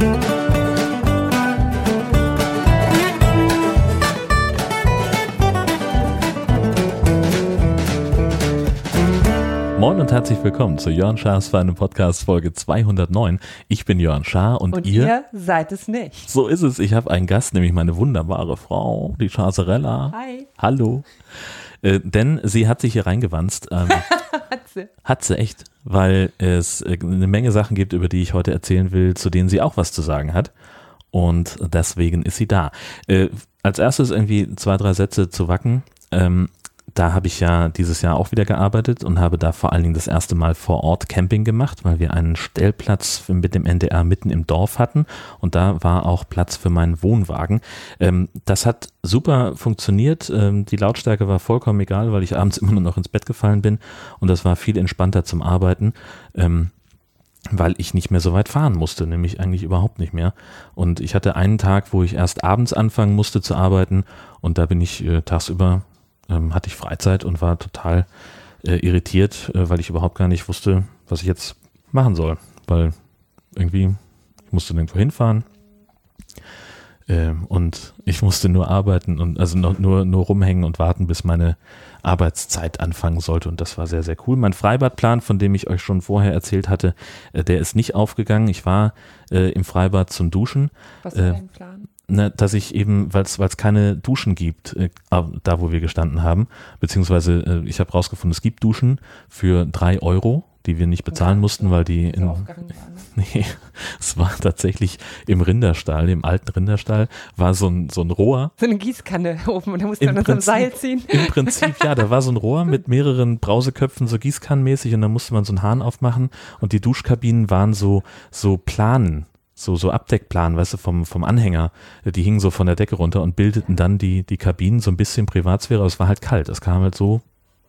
Moin und herzlich willkommen zu Jörn Schars Feine Podcast Folge 209. Ich bin Jörn Schaar und, Und ihr, ihr seid es nicht. so ist es. Ich habe einen Gast, nämlich meine wunderbare Frau, die Chaserella. Hi. Hallo. Äh, denn sie hat sich hier reingewanzt. Ähm, sie. hat sie echt, weil es äh, eine Menge Sachen gibt, über die ich heute erzählen will, zu denen sie auch was zu sagen hat. Und deswegen ist sie da. Äh, als erstes irgendwie zwei, drei Sätze zu Wacken. Ähm, da habe ich ja dieses Jahr auch wieder gearbeitet und habe da vor allen Dingen das erste Mal vor Ort Camping gemacht, weil wir einen Stellplatz mit dem NDR mitten im Dorf hatten und da war auch Platz für meinen Wohnwagen. Ähm, das hat super funktioniert. Ähm, die Lautstärke war vollkommen egal, weil ich abends immer nur noch ins Bett gefallen bin und das war viel entspannter zum Arbeiten. Ähm, weil ich nicht mehr so weit fahren musste, nämlich eigentlich überhaupt nicht mehr. Und ich hatte einen Tag, wo ich erst abends anfangen musste zu arbeiten und da bin ich äh, tagsüber, ähm, hatte ich Freizeit und war total äh, irritiert, äh, weil ich überhaupt gar nicht wusste, was ich jetzt machen soll, weil irgendwie ich musste nirgendwo hinfahren ähm, und ich musste nur arbeiten und also noch, nur, nur rumhängen und warten, bis meine Arbeitszeit anfangen sollte und das war sehr, sehr cool. Mein Freibadplan, von dem ich euch schon vorher erzählt hatte, äh, der ist nicht aufgegangen. Ich war äh, im Freibad zum Duschen, Was Äh, ist dein Plan? Ne, dass ich eben, weil es keine Duschen gibt, äh, da wo wir gestanden haben, beziehungsweise äh, ich habe rausgefunden, es gibt Duschen für drei Euro, die wir nicht bezahlen mussten, weil die in, ne? Nee, es war tatsächlich im Rinderstall, im alten Rinderstall, war so ein, so ein Rohr. So eine Gießkanne oben und da musst Im du dann so ein Seil ziehen. Im Prinzip, ja, da war so ein Rohr mit mehreren Brauseköpfen, so gießkannenmäßig und dann musste man so einen Hahn aufmachen und die Duschkabinen waren so, so Planen, so, so Abdeckplanen, weißt du, vom, vom Anhänger. Die hingen so von der Decke runter und bildeten dann die, die Kabinen so ein bisschen Privatsphäre, aber es war halt kalt. Es kam halt so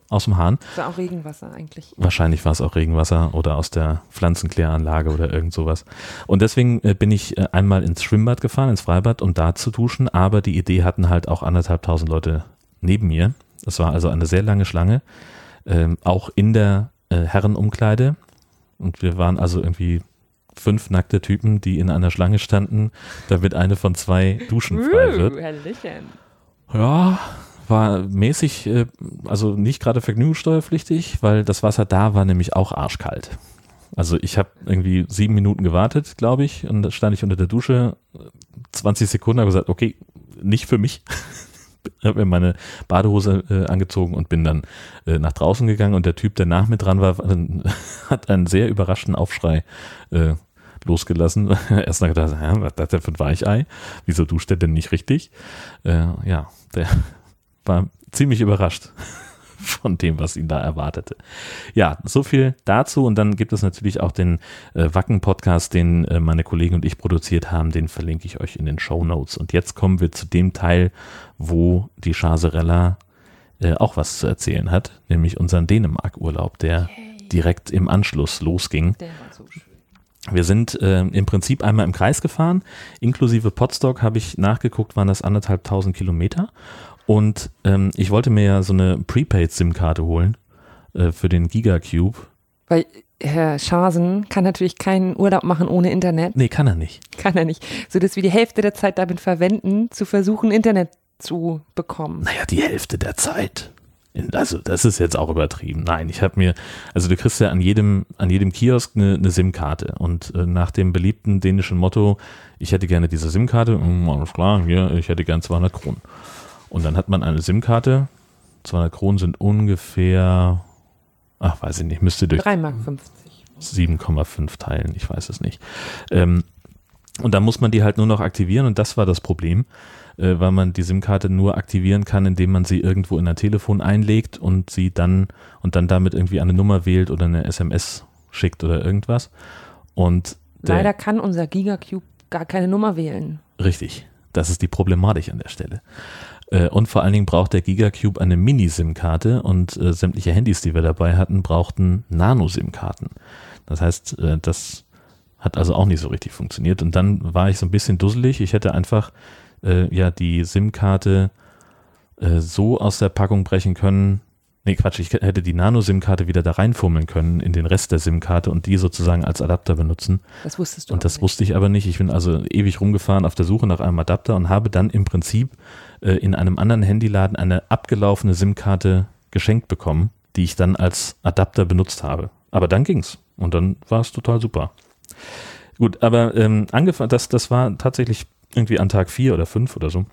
aus dem Hahn. Das war auch Regenwasser eigentlich. Wahrscheinlich war es auch Regenwasser oder aus der Pflanzenkläranlage oder irgend sowas. Und deswegen äh, bin ich äh, einmal ins Schwimmbad gefahren, ins Freibad, um da zu duschen. Aber die Idee hatten halt auch anderthalb tausend Leute neben mir. Es war also eine sehr lange Schlange, ähm, auch in der äh, Herrenumkleide. Und wir waren also irgendwie fünf nackte Typen, die in einer Schlange standen, damit eine von zwei Duschen frei wird. Uh, Hallöchen. Ja, war mäßig, äh, also nicht gerade vergnügungssteuerpflichtig, weil das Wasser da war nämlich auch arschkalt. Also ich habe irgendwie sieben Minuten gewartet, glaube ich, und da stand ich unter der Dusche, 20 Sekunden, habe gesagt, okay, nicht für mich. habe mir meine Badehose äh, angezogen und bin dann äh, nach draußen gegangen und der Typ, der nach mir dran war, hat einen sehr überraschten Aufschrei äh, losgelassen. Erst mal gedacht, hä, was ist das denn für ein Weichei? Wieso duscht der denn nicht richtig? Äh, ja, der war ziemlich überrascht von dem, was ihn da erwartete. Ja, so viel dazu und dann gibt es natürlich auch den äh, Wacken-Podcast, den äh, meine Kollegen und ich produziert haben, den verlinke ich euch in den Show Notes. Und jetzt kommen wir zu dem Teil, wo die Chaserella äh, auch was zu erzählen hat, nämlich unseren Dänemark-Urlaub, der direkt im Anschluss losging. Der war so schön. Wir sind äh, im Prinzip einmal im Kreis gefahren, inklusive Potstock habe ich nachgeguckt, waren das anderthalb tausend Kilometer. Und ähm, ich wollte mir ja so eine Prepaid-SIM-Karte holen äh, für den Gigacube. Weil Herr Schasen kann natürlich keinen Urlaub machen ohne Internet. Nee, kann er nicht. Kann er nicht. So dass wir die Hälfte der Zeit damit verwenden, zu versuchen, Internet zu bekommen. Naja, die Hälfte der Zeit. Also, das ist jetzt auch übertrieben. Nein, ich habe mir, also du kriegst ja an jedem, an jedem Kiosk eine, eine SIM-Karte. Und äh, nach dem beliebten dänischen Motto, ich hätte gerne diese SIM-Karte, mm, alles klar, hier, ich hätte gern 200 Kronen. Und dann hat man eine SIM-Karte. 200 Kronen sind ungefähr, ach, weiß ich nicht, müsste durch 3,50 Mark. 7,5 teilen, ich weiß es nicht. Ähm, und dann muss man die halt nur noch aktivieren und das war das Problem, äh, weil man die SIM-Karte nur aktivieren kann, indem man sie irgendwo in ein Telefon einlegt und sie dann und dann damit irgendwie eine Nummer wählt oder eine SMS schickt oder irgendwas. Und der, Leider kann unser Gigacube gar keine Nummer wählen. Richtig. Das ist die Problematik an der Stelle. Äh, Und vor allen Dingen braucht der Gigacube eine Mini-SIM-Karte und äh, sämtliche Handys, die wir dabei hatten, brauchten Nano-SIM-Karten. Das heißt, äh, das hat also auch nicht so richtig funktioniert. Und dann war ich so ein bisschen dusselig. Ich hätte einfach äh, ja die SIM-Karte äh, so aus der Packung brechen können, Nee, Quatsch, ich hätte die Nano-SIM-Karte wieder da reinfummeln können in den Rest der SIM-Karte und die sozusagen als Adapter benutzen. Das wusstest du. Und das auch wusste ich aber nicht. Ich bin also ewig rumgefahren auf der Suche nach einem Adapter und habe dann im Prinzip äh, in einem anderen Handyladen eine abgelaufene SIM-Karte geschenkt bekommen, die ich dann als Adapter benutzt habe. Aber dann ging's und dann war es total super. Gut, aber ähm, angefangen, das, das war tatsächlich irgendwie an Tag vier oder fünf oder so.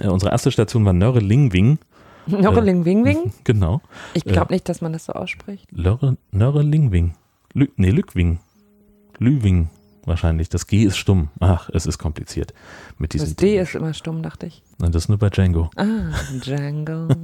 Äh, unsere erste Station war Nörrelingwing. nicht. Norreling Wing Wing? Genau. Ich glaube nicht, dass man das so ausspricht. Nörrelingwing. Lü, nee, Lückwing. Lüwing wahrscheinlich. Das G ist stumm. Ach, es ist kompliziert mit diesem Das D ist immer stumm, dachte ich. Nein, das ist nur bei Django. Ah, Django.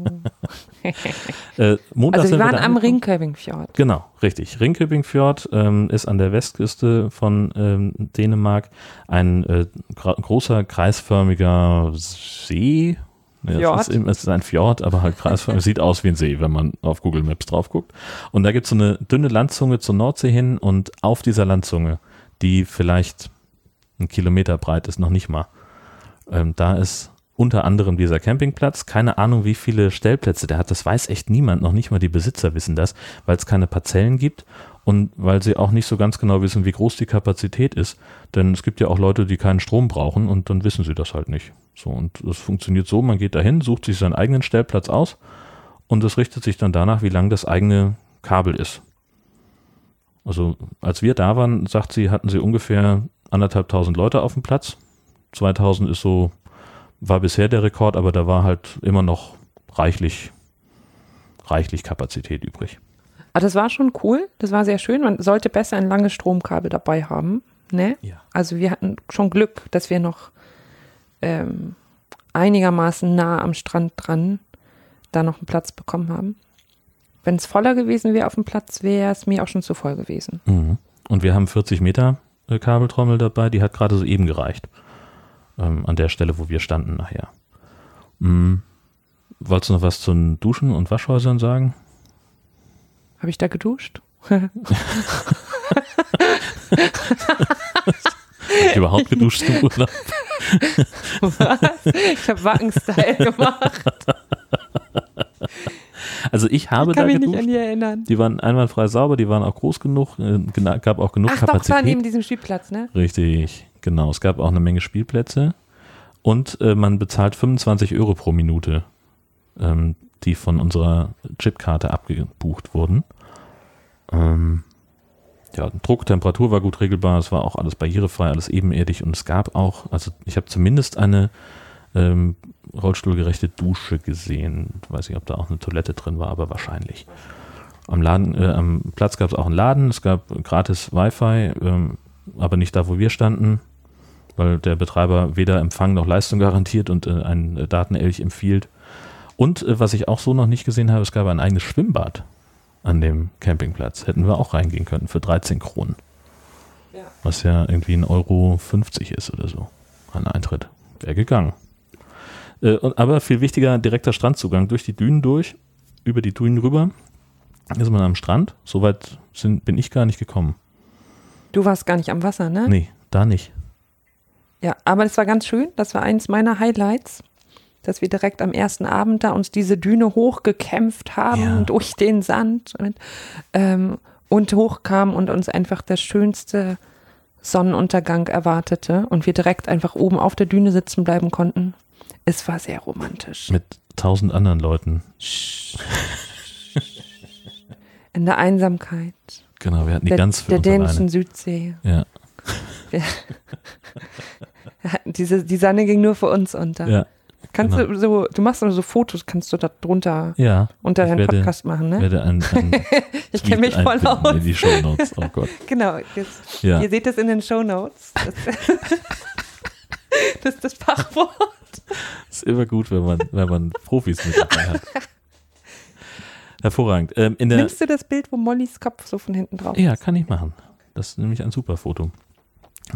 Äh, Montag also wir waren da am angekommen. Ringköbingfjord. Genau, richtig. Ringkøbingfjord ähm, ist an der Westküste von ähm, Dänemark ein äh, großer kreisförmiger See. Ja, Fjord. Es ist, es ist ein Fjord, aber halt kreisförmig. Sieht aus wie ein See, wenn man auf Google Maps drauf guckt. Und da gibt es so eine dünne Landzunge zur Nordsee hin und auf dieser Landzunge, die vielleicht ein Kilometer breit ist, noch nicht mal, ähm, da ist unter anderem dieser Campingplatz. Keine Ahnung, wie viele Stellplätze der hat. Das weiß echt niemand. Noch nicht mal die Besitzer wissen das, weil es keine Parzellen gibt und weil sie auch nicht so ganz genau wissen, wie groß die Kapazität ist. Denn es gibt ja auch Leute, die keinen Strom brauchen und dann wissen sie das halt nicht. So, und das funktioniert so, man geht dahin, sucht sich seinen eigenen Stellplatz aus und es richtet sich dann danach, wie lang das eigene Kabel ist. Also als wir da waren, sagt sie, hatten sie ungefähr anderthalbtausend Leute auf dem Platz. 2000 ist so, war bisher der Rekord, aber da war halt immer noch reichlich, reichlich Kapazität übrig. Aber das war schon cool. Das war sehr schön. Man sollte besser ein langes Stromkabel dabei haben. Ne? Ja. Also wir hatten schon Glück, dass wir noch ähm, einigermaßen nah am Strand dran da noch einen Platz bekommen haben. Wenn es voller gewesen wäre auf dem Platz, wäre es mir auch schon zu voll gewesen. Mhm. Und wir haben 40 Meter äh, Kabeltrommel dabei, die hat gerade so eben gereicht. Ähm, an der Stelle, wo wir standen nachher. Mhm. Wolltest du noch was zu Duschen und Waschhäusern sagen? Habe ich da geduscht? Du überhaupt geduscht im Urlaub? Was? Ich habe Wackenstyle gemacht. Also ich habe Ich kann da mich nicht geduscht. an die erinnern. Die waren einwandfrei sauber, die waren auch groß genug, äh, gab auch genug Ach doch, es war Kapazität. neben diesem Spielplatz, ne? Richtig, genau. Es gab auch eine Menge Spielplätze und äh, man bezahlt 25 Euro pro Minute, ähm, die von unserer Chipkarte abgebucht wurden. Ähm, ja, Druck, Temperatur war gut regelbar, es war auch alles barrierefrei, alles ebenerdig und es gab auch, also ich habe zumindest eine ähm, rollstuhlgerechte Dusche gesehen. Weiß nicht, ob da auch eine Toilette drin war, aber wahrscheinlich. Am, Laden, äh, am Platz gab es auch einen Laden, es gab gratis Wi-Fi, ähm, aber nicht da, wo wir standen, weil der Betreiber weder Empfang noch Leistung garantiert und äh, einen äh, Datenelch empfiehlt. Und äh, was ich auch so noch nicht gesehen habe, es gab ein eigenes Schwimmbad an dem Campingplatz. Hätten wir auch reingehen können für 13 Kronen. Ja. Was ja irgendwie ein Euro 50 ist oder so an Eintritt. Wäre gegangen. Äh, und, aber viel wichtiger, direkter Strandzugang durch die Dünen durch, über die Dünen rüber. Ist man am Strand. Soweit sind, bin ich gar nicht gekommen. Du warst gar nicht am Wasser, ne? Nee, da nicht. Ja, aber das war ganz schön. Das war eins meiner Highlights, dass wir direkt am ersten Abend da uns diese Düne hochgekämpft haben Ja. durch den Sand und, ähm, und hochkamen und uns einfach der schönste Sonnenuntergang erwartete und wir direkt einfach oben auf der Düne sitzen bleiben konnten. Es war sehr romantisch. Mit tausend anderen Leuten. In der Einsamkeit. Genau, wir hatten die der ganz für der dänischen. Südsee. Ja, Diese, die Sonne ging nur für uns unter. ja, Kannst genau. du so, du machst so Fotos, kannst du da drunter ja. unter deinen werde- Podcast machen, ne? werde ein, ein Ich kenne mich voll aus. In die Shownotes. Oh Gott. Genau, das, Ja. ihr seht das in den Show Notes. Das, das ist das Fachwort. Ist immer gut, wenn man, wenn man Profis mit dabei hat. Hervorragend. Ähm, in der, Nimmst du das Bild, wo Mollys Kopf so von hinten drauf Ja, ist? kann ich machen. Das ist nämlich ein super Foto.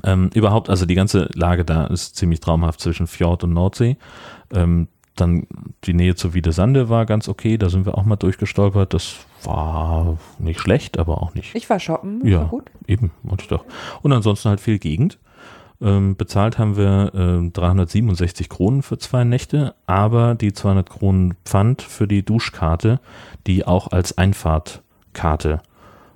Ähm, überhaupt, also die ganze Lage da ist ziemlich traumhaft zwischen Fjord und Nordsee. Ähm, dann die Nähe zur Wiedesande war ganz okay, da sind wir auch mal durchgestolpert. Das war nicht schlecht, aber auch nicht. Ich war shoppen, Ja. war gut. Eben, wollte ich doch. Und ansonsten halt viel Gegend. Ähm, bezahlt haben wir äh, 367 Kronen für zwei Nächte, aber die 200 Kronen Pfand für die Duschkarte, die auch als Einfahrtkarte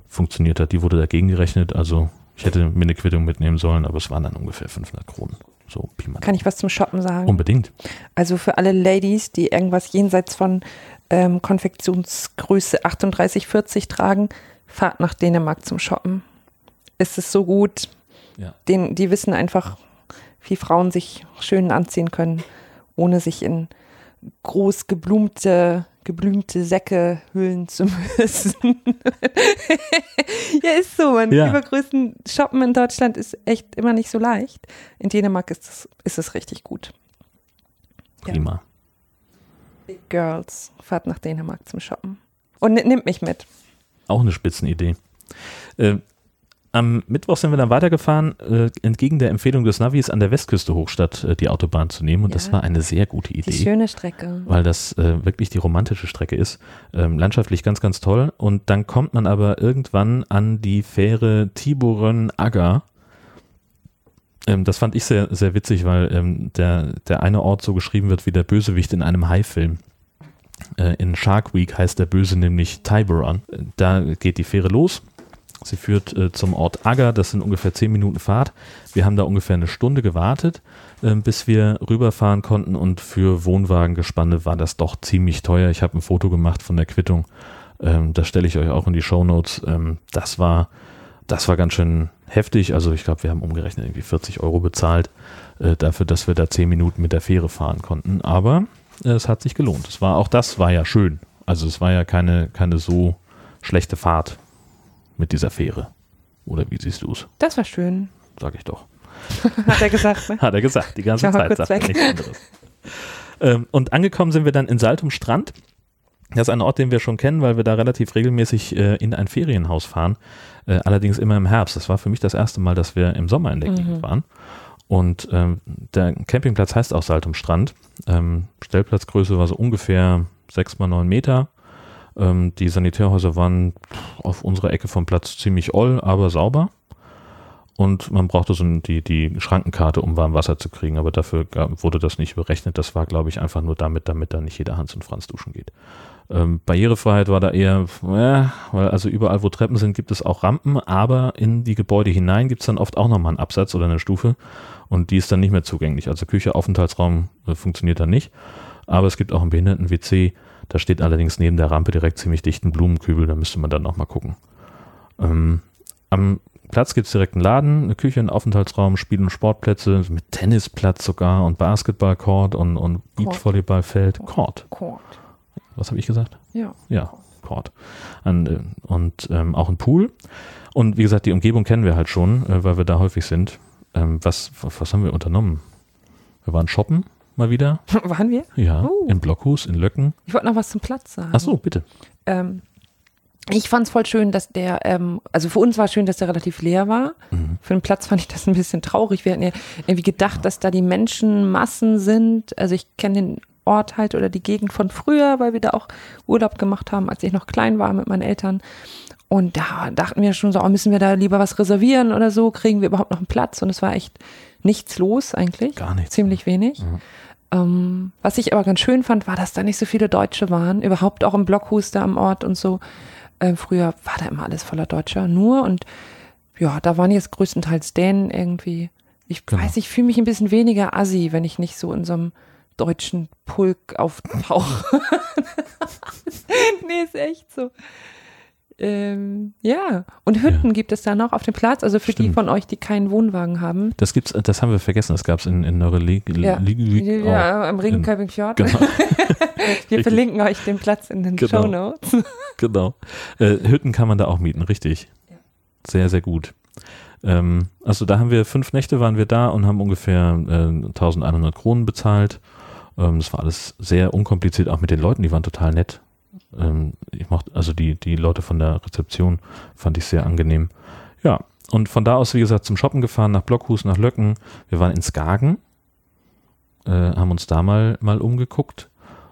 funktioniert hat, die wurde dagegen gerechnet. Also ich hätte mir eine Quittung mitnehmen sollen, aber es waren dann ungefähr 500 Kronen. So, Kann ich was zum Shoppen sagen? Unbedingt. Also für alle Ladies, die irgendwas jenseits von ähm, Konfektionsgröße 38, 40 tragen, fahrt nach Dänemark zum Shoppen. Es ist so gut. Ja. Den, die wissen einfach, wie Frauen sich schön anziehen können, ohne sich in groß geblumte, geblümte Säcke hüllen zu müssen. ja, ist so. Man Ja. übergrößten Shoppen in Deutschland ist echt immer nicht so leicht. In Dänemark ist es, ist es richtig gut. Ja. Prima. Big Girls, fahrt nach Dänemark zum Shoppen. Und ni- nimmt mich mit. Auch eine Spitzenidee. Äh, am Mittwoch sind wir dann weitergefahren, äh, entgegen der Empfehlung des Navis an der Westküste hoch, statt äh, die Autobahn zu nehmen. Und das Ja. war eine sehr gute Die Idee. schöne Strecke. weil das äh, wirklich die romantische Strecke ist. Ähm, landschaftlich ganz, ganz toll. Und dann kommt man aber irgendwann an die Fähre Tiburon-Agger. Ähm, das fand ich sehr, sehr witzig, weil ähm, der, der eine Ort so geschrieben wird wie der Bösewicht in einem Hai-Film. Äh, in Shark Week heißt der Böse nämlich Tiburon. Äh, Da geht die Fähre los. Sie führt äh, zum Ort Agger, das sind ungefähr zehn Minuten Fahrt. Wir haben da ungefähr eine Stunde gewartet, ähm, bis wir rüberfahren konnten und für Wohnwagengespanne war das doch ziemlich teuer. Ich habe ein Foto gemacht von der Quittung, ähm, das stelle ich euch auch in die Show Notes. Ähm, das war, das war ganz schön heftig. Also ich glaube, wir haben umgerechnet irgendwie 40 Euro bezahlt äh, dafür, dass wir da zehn Minuten mit der Fähre fahren konnten. Aber äh, es hat sich gelohnt. Es war auch das war ja schön. Also es war ja keine keine so schlechte Fahrt mit dieser Fähre. Oder wie siehst du es? Das war schön, Sag ich doch. hat er gesagt. Ne? Hat er gesagt, die ganze Zeit sagt er nichts anderes. ähm, und angekommen sind wir dann in Saltum Strand. Das ist ein Ort, den wir schon kennen, weil wir da relativ regelmäßig äh, in ein Ferienhaus fahren. Äh, allerdings immer im Herbst. Das war für mich das erste Mal, dass wir im Sommer in der Gegend Mhm. waren. Und ähm, der Campingplatz heißt auch Saltum Strand. Ähm, Stellplatzgröße war so ungefähr sechs mal neun Meter. Ähm, die Sanitärhäuser waren auf unserer Ecke vom Platz ziemlich oll, aber sauber. Und man brauchte so die, die Schrankenkarte, um warm Wasser zu kriegen, aber dafür wurde das nicht berechnet. Das war, glaube ich, einfach nur damit, damit da nicht jeder Hans und Franz duschen geht. Ähm, Barrierefreiheit war da eher, äh, weil also überall, wo Treppen sind, gibt es auch Rampen, aber in die Gebäude hinein gibt es dann oft auch nochmal einen Absatz oder eine Stufe und die ist dann nicht mehr zugänglich. Also Küche, Aufenthaltsraum äh, funktioniert dann nicht, aber es gibt auch einen Behinderten-WC, da steht allerdings neben der Rampe direkt ziemlich dicht ein Blumenkübel, da müsste man dann nochmal gucken. Ähm, am Platz gibt es direkt einen Laden, eine Küche, einen Aufenthaltsraum, Spiel- und Sportplätze mit Tennisplatz sogar und Basketballcourt und, und Beachvolleyballfeld. Court. Court. Was habe ich gesagt? Ja. Ja, Court. An, äh, und ähm, auch ein Pool. Und wie gesagt, die Umgebung kennen wir halt schon, äh, weil wir da häufig sind. Ähm, was, was haben wir unternommen? Wir waren shoppen mal wieder. Waren wir? Ja, Oh. in Blockhus, in Löcken. Ich wollte noch was zum Platz sagen. Ach so, bitte. Ähm, ich fand es voll schön, dass der, ähm, also für uns war schön, dass der relativ leer war. Mhm. Für den Platz fand ich das ein bisschen traurig. Wir hatten ja irgendwie gedacht, dass da die Menschenmassen sind. Also ich kenne den Ort halt oder die Gegend von früher, weil wir da auch Urlaub gemacht haben, als ich noch klein war mit meinen Eltern. Und da dachten wir schon so, oh, müssen wir da lieber was reservieren oder so? Kriegen wir überhaupt noch einen Platz? Und es war echt nichts los eigentlich. Gar nichts. Ziemlich wenig. Mhm. Ähm, was ich aber ganz schön fand, war, dass da nicht so viele Deutsche waren. Überhaupt auch im Blockhus da am Ort und so. Ähm, früher war da immer alles voller Deutscher nur. Und ja, da waren jetzt größtenteils Dänen irgendwie. Ich Genau. weiß, ich fühle mich ein bisschen weniger assi, wenn ich nicht so in so einem deutschen Pulk auftauche. nee, ist echt so. Ähm, ja, und Hütten gibt es da noch auf dem Platz. Also für die Stimmt. von euch, die keinen Wohnwagen haben. Das gibt's, das haben wir vergessen. Das gab es in, in Neurelig. Ja. Ja, am Regenköping-Fjord. Genau. Wir verlinken euch den Platz in den Genau. Show Notes. Genau. Äh, Hütten kann man da auch mieten, richtig. Ja. Sehr, sehr gut. Ähm, also da haben wir fünf Nächte waren wir da und haben ungefähr äh, 1100 Kronen bezahlt. Ähm, das war alles sehr unkompliziert, auch mit den Leuten, die waren total nett. Ähm, ich mochte, also die, die Leute von der Rezeption fand ich sehr angenehm. Ja, und von da aus, wie gesagt, zum Shoppen gefahren, nach Blockhus, nach Löcken. Wir waren in Skagen, äh, haben uns da mal, mal umgeguckt.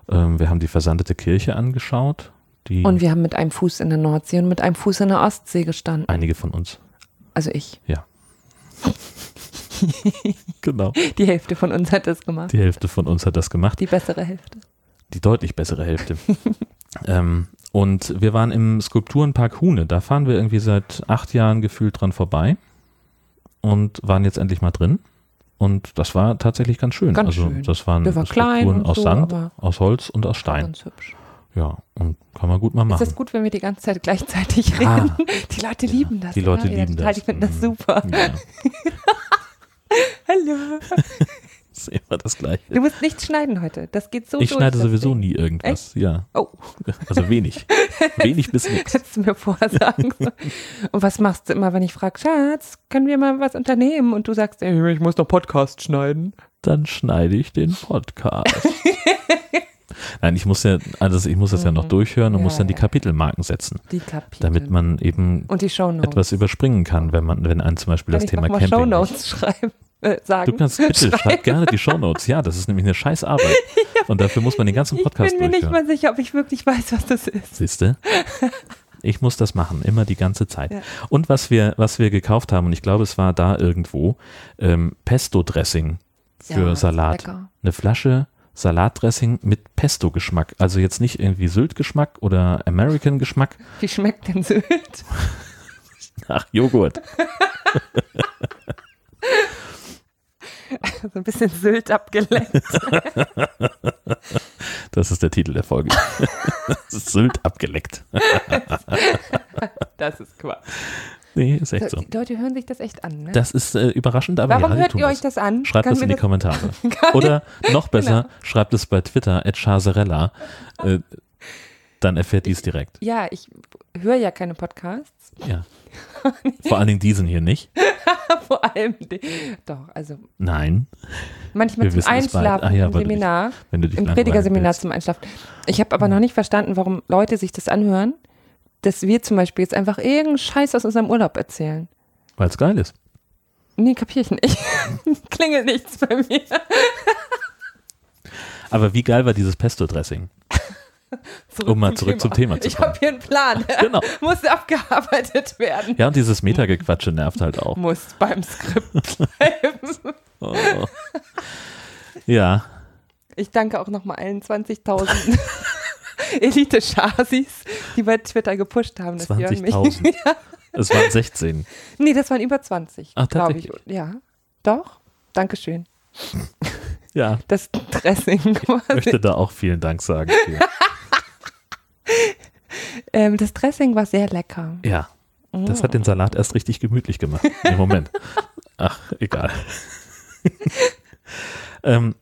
Ähm, wir haben die versandete Kirche angeschaut. Die Und wir haben mit einem Fuß in der Nordsee und mit einem Fuß in der Ostsee gestanden. einige von uns. Also ich. genau. Die Hälfte von uns hat das gemacht. Die Hälfte von uns hat das gemacht. Die bessere Hälfte. Die deutlich bessere Hälfte. ähm, und wir waren im Skulpturenpark Hune. Da fahren wir irgendwie seit acht Jahren gefühlt dran vorbei und waren jetzt endlich mal drin. Und das war tatsächlich ganz schön. Ganz also schön. das waren war Skulpturen aus so, Sand, aus Holz und aus Stein. Ganz hübsch. Ja, und kann man gut mal Ist machen. das gut, wenn wir die ganze Zeit gleichzeitig Ah. reden? Die Leute lieben das. Die Leute? Ja, lieben total, das. Die finden das Mhm. super. Ja, Hallo. ist immer das Gleiche. Du musst nichts schneiden heute. Das geht so Ich durch, schneide sowieso nie irgendwas. Ja, Oh, also wenig. wenig bis nichts. hättest du mir vorher sagen sollen. Und was machst du immer, wenn ich frage, Schatz, können wir mal was unternehmen? Und du sagst, ey, ich muss noch Podcast schneiden. Dann schneide ich den Podcast. Nein, ich muss ja, also ich muss das ja noch Mhm. durchhören und Ja, muss dann die. Kapitelmarken setzen, Die Kapitel. damit man eben Und die Shownotes. etwas überspringen kann, wenn man, wenn einen zum Beispiel Kann das Thema Camping. Shownotes schreiben, äh, sagen. Du kannst bitte, schreib gerne die Shownotes. Ja, das ist nämlich eine scheiß Arbeit. Und dafür muss man den ganzen ich Podcast bin mir nicht mal sicher, ob ich wirklich weiß, was das ist. Siehst du? Ich muss das machen, immer die ganze Zeit. Ja. Und was wir, was wir gekauft haben, und ich glaube, es war da irgendwo, ähm, Pesto-Dressing für Ja, Salat. Eine Flasche Salatdressing mit Pesto-Geschmack. Also jetzt nicht irgendwie Sylt-Geschmack oder American-Geschmack. Wie schmeckt denn Sylt? Ach, Joghurt. So ein bisschen Sylt abgelenkt. Das ist der Titel der Folge. Sylt abgeleckt. Das ist Quatsch. Nee, ist echt so. Die Leute hören sich das echt an, ne? Das ist äh, überraschend, aber Warum ja, hört ihr euch das an? Schreibt Kann es in die Kommentare. Oder noch besser, Genau. schreibt es bei Twitter, at. Äh, dann erfährt dies direkt. Ja, ich höre ja keine Podcasts. Ja. Vor allen Dingen diesen hier nicht. Vor allem, die, doch, also Nein, manchmal Wir zum. Einschlafen Ah ja, im du dich Seminar, wenn du dich im Predigerseminar zum Einschlafen. Ich habe aber noch nicht verstanden, warum Leute sich das anhören, dass wir zum Beispiel jetzt einfach irgendeinen Scheiß aus unserem Urlaub erzählen. Weil es geil ist. Nee, kapier ich nicht. Klingelt nichts bei mir. Aber wie geil war dieses Pesto-Dressing? Zurück Um mal zurück zum Thema zu Ich kommen. habe hier einen Plan. Genau. Muss abgearbeitet werden. Ja, und dieses Metagequatsche nervt halt auch. Muss beim Skript bleiben. Oh. Ja, Ich danke auch nochmal allen 20.000 Elite-Chasis, die bei Twitter gepusht haben. dass Jörn mich- 20.000. Es waren 16. Nee, das waren über 20, Ach, glaube ich. Ja, doch. Dankeschön. Ja, Das Dressing ich möchte quasi. da auch vielen Dank sagen. Ähm, das Dressing war sehr lecker. Ja, das hat den Salat erst richtig gemütlich gemacht. Nee, Moment. Ach, egal. ähm,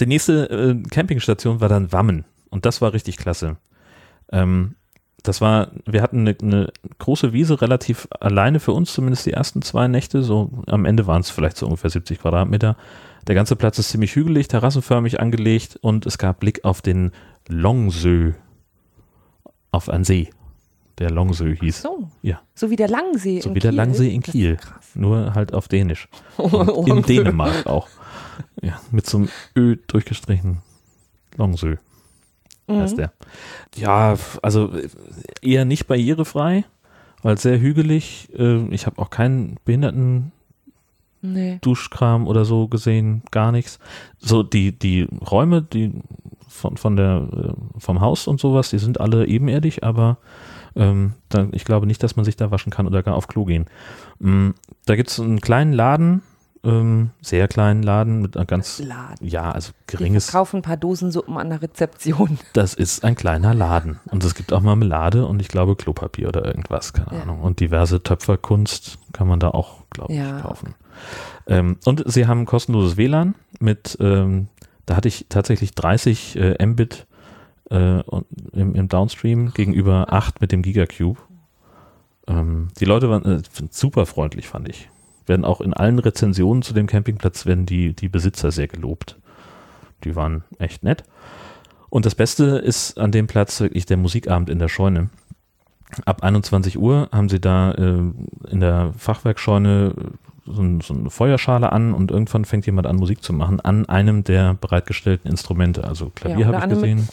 die nächste äh, Campingstation war dann Wammen. Und das war richtig klasse. Ähm, das war, wir hatten eine, eine große Wiese, relativ alleine für uns, zumindest die ersten zwei Nächte. So am Ende waren es vielleicht so ungefähr 70 Quadratmeter. Der ganze Platz ist ziemlich hügelig, terrassenförmig angelegt und es gab Blick auf den Longsö, auf einen See, der Longsö hieß. So. Ja. So wie der Langsee. So in wie der Langsee in Kiel. Krass. Nur halt auf Dänisch. Und in Langsee. Dänemark auch. Ja, mit so einem Ö durchgestrichen. Longsö heißt Mhm. der. Ja, also äh, eher nicht barrierefrei, weil sehr hügelig. Äh, Ich habe auch keinen behinderten Nee. Duschkram oder so gesehen, gar nichts. So die, die Räume, die von, von der, äh, vom Haus und sowas, die sind alle ebenerdig, aber ähm, da, ich glaube nicht, dass man sich da waschen kann oder gar auf Klo gehen. Mm, da gibt es einen kleinen Laden, ähm, sehr kleinen Laden mit einer ganz, Laden. ja, also Die geringes, verkaufen ein paar Dosensuppen an der Rezeption. das ist ein kleiner Laden. Und es gibt auch Marmelade und ich glaube Klopapier oder irgendwas, keine Ja. Ahnung. Und diverse Töpferkunst kann man da auch, glaube Ja. ich, kaufen. Ähm, und sie haben kostenloses WLAN mit, ähm, da hatte ich tatsächlich 30 äh, Mbit äh, im, im Downstream gegenüber 8 mit dem Gigacube. Ähm, die Leute waren äh, super freundlich, fand ich. Werden auch in allen Rezensionen zu dem Campingplatz werden die, die Besitzer sehr gelobt. Die waren echt nett. Und das Beste ist an dem Platz wirklich der Musikabend in der Scheune. Ab 21 Uhr haben sie da äh, in der Fachwerkscheune so, ein, so eine Feuerschale an und irgendwann fängt jemand an, Musik zu machen an einem der bereitgestellten Instrumente. Also Klavier ja, habe ich an einem gesehen.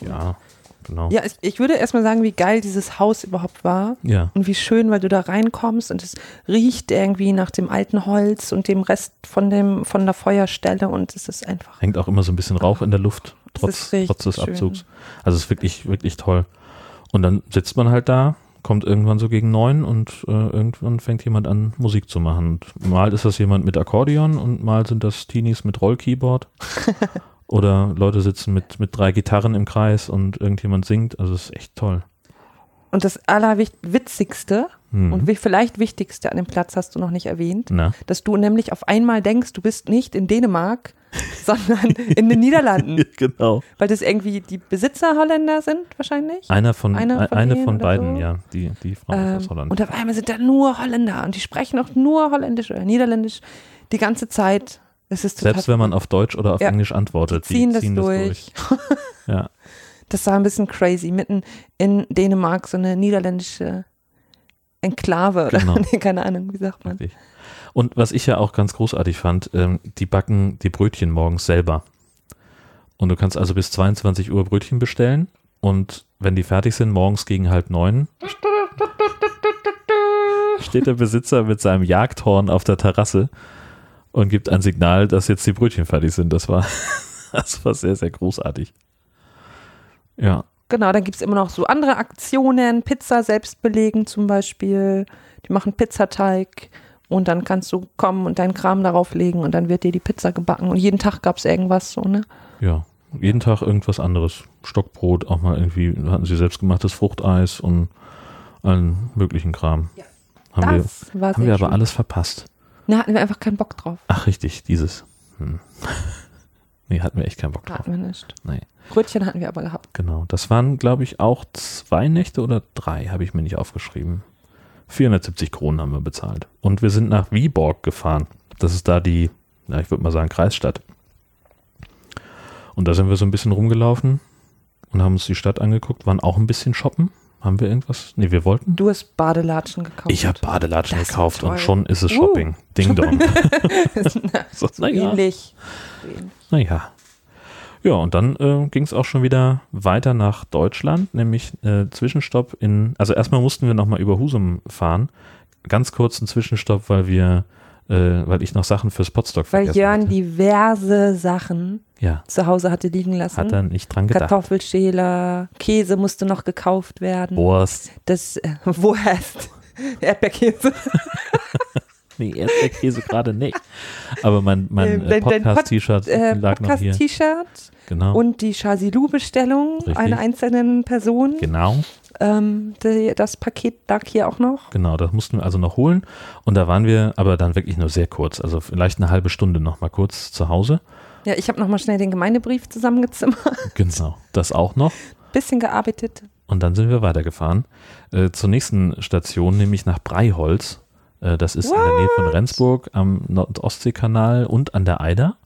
Ja, genau. Ja, ich, ich würde erstmal sagen, wie geil dieses Haus überhaupt war. Ja. Und wie schön, weil du da reinkommst und es riecht irgendwie nach dem alten Holz und dem Rest von dem, von der Feuerstelle und es ist einfach. Hängt auch immer so ein bisschen Rauch in der Luft, trotz, trotz des schön. Abzugs. Also es ist wirklich, wirklich toll. Und dann sitzt man halt da, kommt irgendwann so gegen neun und äh, irgendwann fängt jemand an, Musik zu machen. Und mal ist das jemand mit Akkordeon und mal sind das Teenies mit Rollkeyboard. Oder Leute sitzen mit, mit drei Gitarren im Kreis und irgendjemand singt. Also es ist echt toll. Und das Allerwitzigste Mhm. und vielleicht Wichtigste an dem Platz hast du noch nicht erwähnt, Na, dass du nämlich auf einmal denkst, du bist nicht in Dänemark, sondern in den Niederlanden. genau. Weil das irgendwie die Besitzer Holländer sind, wahrscheinlich. Einer von, eine von von, denen oder beiden, so? ja. Die, die Frau Ähm, aus Holland. und auf einmal sind da nur Holländer und die sprechen auch nur Holländisch oder Niederländisch die ganze Zeit. Es ist total Selbst wenn man auf Deutsch oder auf Ja, Englisch antwortet, die ziehen das durch. Ja, Das war ein bisschen crazy. Mitten in Dänemark so eine niederländische Enklave oder Genau. nee, keine Ahnung, wie sagt man. richtig. Und was ich ja auch ganz großartig fand, ähm, die backen die Brötchen morgens selber. Und du kannst also bis 22 Uhr Brötchen bestellen und wenn die fertig sind, morgens gegen halb neun, steht der Besitzer mit seinem Jagdhorn auf der Terrasse und gibt ein Signal, dass jetzt die Brötchen fertig sind. Das war, das war sehr, sehr großartig. Ja, Genau, dann gibt es immer noch so andere Aktionen, Pizza selbst belegen zum Beispiel. Die machen Pizzateig und dann kannst du kommen und deinen Kram darauf legen und dann wird dir die Pizza gebacken. Und jeden Tag gab es irgendwas so, ne? Ja, jeden Tag irgendwas anderes. Stockbrot, auch mal irgendwie, hatten sie selbstgemachtes Fruchteis und allen möglichen Kram. Ja. Haben wir, Das war haben wir aber schön. alles verpasst. Da hatten wir einfach keinen Bock drauf. Ach, richtig, dieses. Hm. nee, hatten wir echt keinen Bock drauf. Hatten wir nicht. Nee, Brötchen hatten wir aber gehabt. genau. Das waren, glaube ich, auch zwei Nächte oder drei, habe ich mir nicht aufgeschrieben. 470 Kronen haben wir bezahlt. Und wir sind nach Viborg gefahren. Das ist da die, ja, ich würde mal sagen, Kreisstadt. Und da sind wir so ein bisschen rumgelaufen und haben uns die Stadt angeguckt, waren auch ein bisschen shoppen. Haben wir irgendwas? Nee, wir wollten. Du hast Badelatschen gekauft. Ich habe Badelatschen Das gekauft und schon ist es Uh. Shopping. Ding dong. so, naja, ähnlich. naja. Ja, und dann äh, ging es auch schon wieder weiter nach Deutschland, nämlich äh, Zwischenstopp in, also erstmal mussten wir nochmal über Husum fahren. Ganz kurzen Zwischenstopp, weil wir, äh, weil ich noch Sachen fürs Potstock Weil vergessen Jörn hatte. diverse Sachen Ja, zu Hause hatte liegen lassen. hat er nicht dran gedacht. Kartoffelschäler, Käse musste noch gekauft werden. Wurst. Das äh, Wurst, Erdbeerkäse. Nee, Erdbeerkäse gerade nicht. Aber mein, mein Äh, äh, Podcast-T-Shirt Äh, lag noch hier. Podcast-T-Shirt Genau. und die Chasilou-Bestellung einer einzelnen Person. genau. Ähm, die, das Paket lag hier auch noch. Genau, das mussten wir also noch holen. Und da waren wir aber dann wirklich nur sehr kurz, also vielleicht eine halbe Stunde noch mal kurz zu Hause. Ja, ich habe nochmal schnell den Gemeindebrief zusammengezimmert, Genau, das auch noch. bisschen gearbeitet. Und dann sind wir weitergefahren äh, zur nächsten Station, nämlich nach Breiholz. Äh, das ist in der Nähe von Rendsburg am Nord-Ostsee-Kanal und an der Eider.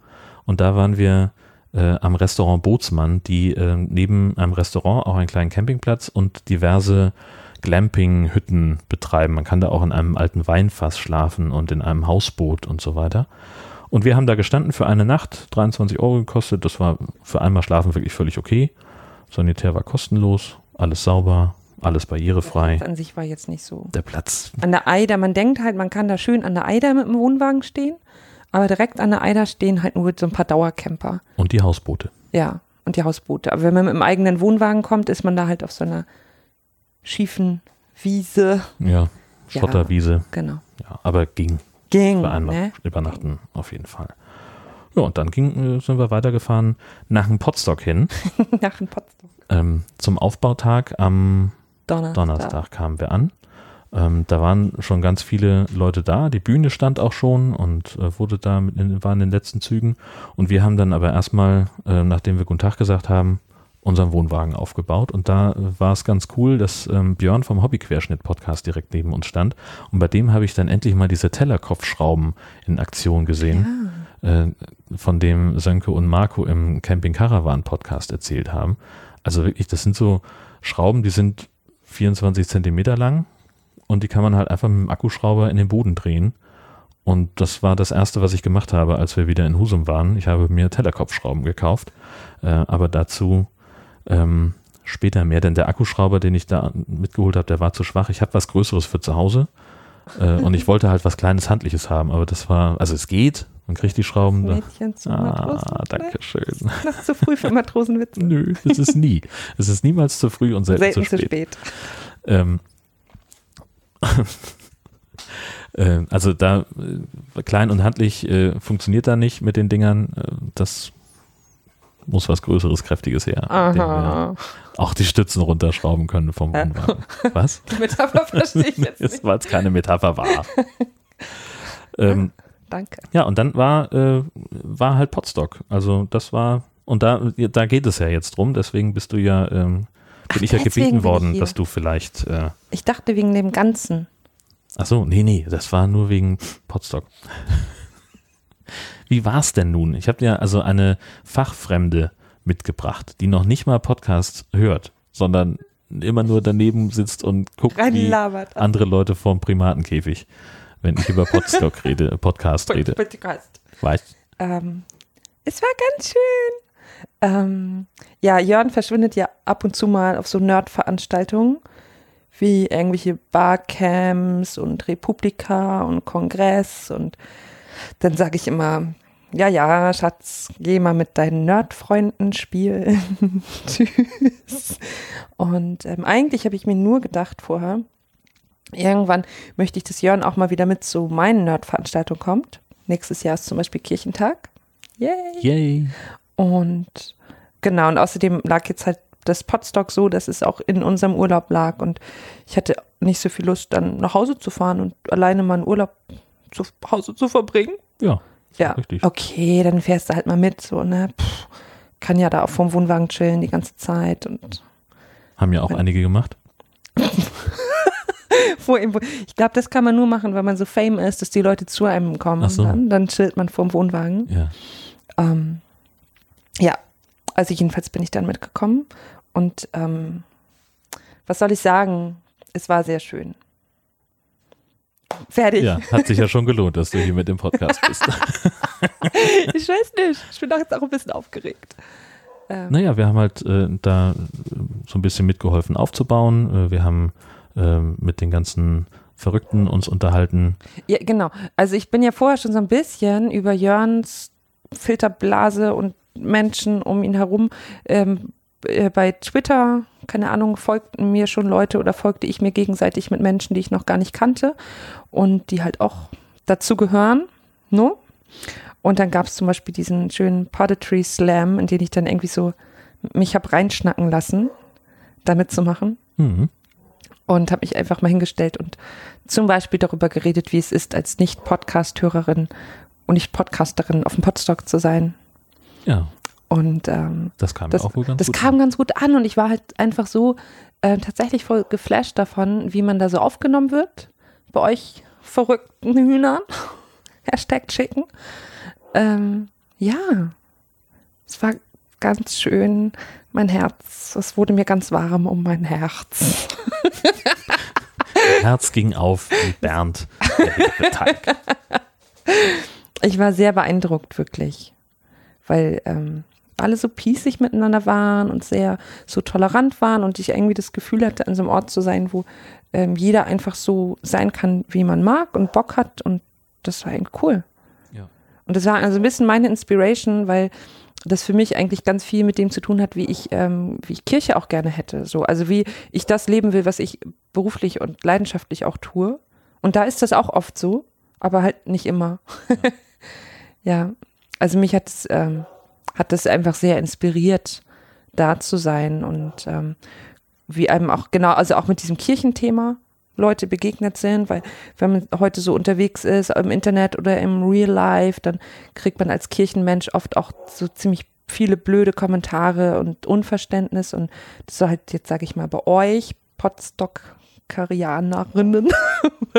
Und da waren wir äh, am Restaurant Bootsmann, die äh, neben einem Restaurant auch einen kleinen Campingplatz und diverse Glamping-Hütten betreiben. Man kann da auch in einem alten Weinfass schlafen und in einem Hausboot und so weiter. Und wir haben da gestanden für eine Nacht, 23 Euro gekostet. Das war für einmal schlafen wirklich völlig okay. Sanitär war kostenlos, alles sauber, alles barrierefrei. Das an sich war jetzt nicht so. Der Platz, An der Eider, man denkt halt, man kann da schön an der Eider mit dem Wohnwagen stehen, aber direkt an der Eider stehen halt nur so ein paar Dauercamper. und die Hausboote. Ja, und die Hausboote. Aber wenn man mit dem eigenen Wohnwagen kommt, ist man da halt auf so einer schiefen Wiese. Ja, Ja. Schotterwiese. Genau. Ja, aber ging Ging, einmal ne? übernachten auf jeden Fall. Ja, und dann ging, äh, sind wir weitergefahren nach dem Potstock hin. Nach dem Potsdam. Ähm, zum Aufbautag am Donnerstag. Donnerstag kamen wir an. Ähm, da waren schon ganz viele Leute da. Die Bühne stand auch schon und äh, wurde da mit in, war in den letzten Zügen. Und wir haben dann aber erstmal, äh, nachdem wir Guten Tag gesagt haben, unseren Wohnwagen aufgebaut. Und da äh, war es ganz cool, dass ähm, Björn vom Hobbyquerschnitt-Podcast direkt neben uns stand. Und bei dem habe ich dann endlich mal diese Tellerkopfschrauben in Aktion gesehen, äh, von dem Sönke und Marco im Camping Caravan Podcast erzählt haben. Also wirklich, das sind so Schrauben, die sind 24 Zentimeter lang und die kann man halt einfach mit dem Akkuschrauber in den Boden drehen. Und das war das erste, was ich gemacht habe, als wir wieder in Husum waren. Ich habe mir Tellerkopfschrauben gekauft, äh, aber dazu ähm, später mehr, denn der Akkuschrauber, den ich da mitgeholt habe, der war zu schwach. Ich habe was Größeres für zu Hause äh, und ich wollte halt was kleines Handliches haben, aber das war, also es geht, man kriegt die Schrauben. Da. Mädchen zu Ah, Matrosen. danke schön. Noch zu früh für Matrosenwitze. Nö, es ist nie. Es ist niemals zu früh und selten, Selten zu spät. spät. Ähm, äh, also da äh, klein und handlich äh, funktioniert da nicht mit den Dingern. Äh, das muss was Größeres, Kräftiges her. Aha. auch die Stützen runterschrauben können vom. Wohnwagen. Was? Die Metapher verstehe ich jetzt Es nicht. war jetzt keine Metapher war. ähm, Danke. ja, und dann war, äh, war halt Potstock. Also das war, und da, da geht es ja jetzt drum, deswegen bist du ja, ähm, bin ich ja gebeten worden, dass du vielleicht äh, Ich dachte wegen dem Ganzen. Ach so, nee, nee, das war nur wegen Potstock. Wie war's denn nun? Ich habe dir also eine Fachfremde mitgebracht, die noch nicht mal Podcast hört, sondern immer nur daneben sitzt und guckt wie andere Leute vorm Primatenkäfig, wenn ich über Potstock rede, Podcast rede. Podcast. Weißt Ähm, es war ganz schön. Ähm, ja, Jörn verschwindet ja ab und zu mal auf so Nerd-Veranstaltungen wie irgendwelche Barcamps und Republika und Kongress und dann sage ich immer, ja, ja, Schatz, geh mal mit deinen Nerd-Freunden spielen. Tschüss. Und ähm, eigentlich habe ich mir nur gedacht vorher, irgendwann möchte ich, dass Jörn auch mal wieder mit zu meinen Nerd-Veranstaltungen kommt. Nächstes Jahr ist zum Beispiel Kirchentag. Yay! Yay. Und genau, und außerdem lag jetzt halt das Potstock so, dass es auch in unserem Urlaub lag. Und ich hatte nicht so viel Lust, dann nach Hause zu fahren und alleine mal einen Urlaub zu Hause zu verbringen. Ja, Ja, richtig. okay, dann fährst du halt mal mit, so, ne? Pff, kann ja da auch vorm Wohnwagen chillen die ganze Zeit und haben ja auch einige gemacht. vor ihm. Ich glaube, das kann man nur machen, wenn man so fame ist, dass die Leute zu einem kommen. So. Dann, dann chillt man vorm Wohnwagen. Ja. Ähm, ja, also jedenfalls bin ich dann mitgekommen und ähm, was soll ich sagen? Es war sehr schön. Fertig. ja, hat sich ja schon gelohnt, dass du hier mit dem Podcast bist. Ich weiß nicht. Ich bin doch jetzt auch ein bisschen aufgeregt. Ähm, Naja, wir haben halt äh, da so ein bisschen mitgeholfen aufzubauen. Äh, wir haben äh, mit den ganzen Verrückten uns unterhalten. Ja, genau. Also ich bin ja vorher schon so ein bisschen über Jörns Filterblase und Menschen um ihn herum ähm, äh, bei Twitter, keine Ahnung, folgten mir schon Leute oder folgte ich mir gegenseitig mit Menschen, die ich noch gar nicht kannte und die halt auch dazu gehören. No? Und dann gab es zum Beispiel diesen schönen Poetry Slam, in den ich dann irgendwie so mich hab reinschnacken lassen, da mitzumachen Mhm. Und habe mich einfach mal hingestellt und zum Beispiel darüber geredet, wie es ist, als Nicht-Podcast-Hörerin und Nicht-Podcasterin auf dem Podstock zu sein. Ja, Und ähm, das kam das, auch ganz das gut. kam ganz gut an und ich war halt einfach so äh, tatsächlich voll geflasht davon, wie man da so aufgenommen wird. Bei euch verrückten Hühnern. Hashtag chicken. Ähm, ja, es war ganz schön. Mein Herz, es wurde mir ganz warm um mein Herz. Herz ging auf wie Bernd. Ich war sehr beeindruckt, wirklich. Weil ähm, alle so pießig miteinander waren und sehr so tolerant waren und ich irgendwie das Gefühl hatte, an so einem Ort zu sein, wo ähm, jeder einfach so sein kann, wie man mag und Bock hat. Und das war eigentlich cool. Ja. Und das war also ein bisschen meine Inspiration, weil das für mich eigentlich ganz viel mit dem zu tun hat, wie ich, ähm, wie ich Kirche auch gerne hätte. So, also wie ich das leben will, was ich beruflich und leidenschaftlich auch tue. Und da ist das auch oft so, aber halt nicht immer. Ja, also mich hat es, ähm, hat das einfach sehr inspiriert, da zu sein und ähm, wie einem auch genau, also auch mit diesem Kirchenthema Leute begegnet sind, weil wenn man heute so unterwegs ist im Internet oder im Real Life, dann kriegt man als Kirchenmensch oft auch so ziemlich viele blöde Kommentare und Unverständnis und das war halt jetzt sage ich mal bei euch Potstock-Karianerinnen.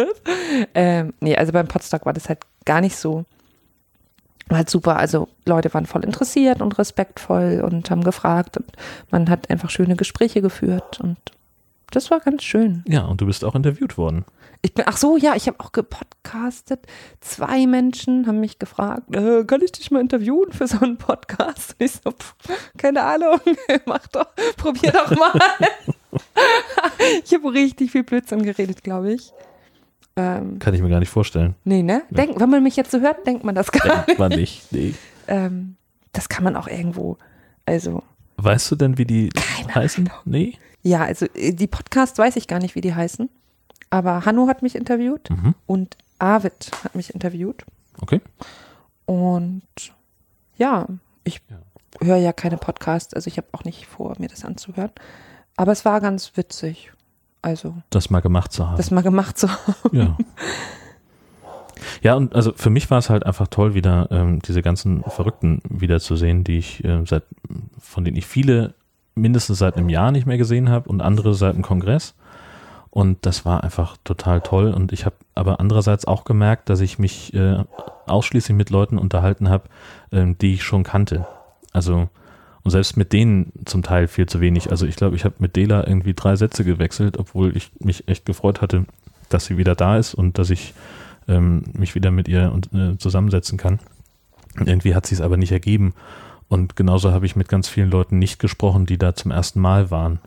ähm, nee, also beim Potstock war das halt gar nicht so war halt super. Also Leute waren voll interessiert und respektvoll und haben gefragt und man hat einfach schöne Gespräche geführt und das war ganz schön. Ja, und du bist auch interviewt worden. Ich bin, ach so, ja, ich habe auch gepodcastet. Zwei Menschen haben mich gefragt, äh, kann ich dich mal interviewen für so einen Podcast? Und ich so, pff, keine Ahnung, mach doch, probier doch mal. ich habe richtig viel Blödsinn geredet, glaube ich. Ähm, Kann ich mir gar nicht vorstellen. nee, ne? Denk, wenn man mich jetzt so hört, denkt man das gar nicht. Denkt man nicht. Nee. Ähm, das kann man auch irgendwo, also, Weißt du denn, wie die Keine heißen? Nee. Ja, also äh, die Podcasts weiß ich gar nicht, wie die heißen. Aber Hanno hat mich interviewt Mhm. und Arvid hat mich interviewt. Okay. Und ja, ich Ja. höre ja keine Podcasts, also ich habe auch nicht vor, mir das anzuhören. Aber es war ganz witzig. Also, Das mal gemacht zu haben. das mal gemacht zu haben. Ja. Ja, und also für mich war es halt einfach toll, wieder ähm, diese ganzen Verrückten wiederzusehen, die ich äh, seit, von denen ich viele mindestens seit einem Jahr nicht mehr gesehen habe und andere seit dem Kongress. Und das war einfach total toll. Und ich habe aber andererseits auch gemerkt, dass ich mich äh, ausschließlich mit Leuten unterhalten habe, ähm, die ich schon kannte. Also und selbst mit denen zum Teil viel zu wenig. Also ich glaube, ich habe mit Dela irgendwie drei Sätze gewechselt, obwohl ich mich echt gefreut hatte, dass sie wieder da ist und dass ich ähm, mich wieder mit ihr und, äh, zusammensetzen kann. Irgendwie hat sie es aber nicht ergeben. Und genauso habe ich mit ganz vielen Leuten nicht gesprochen, die da zum ersten Mal waren.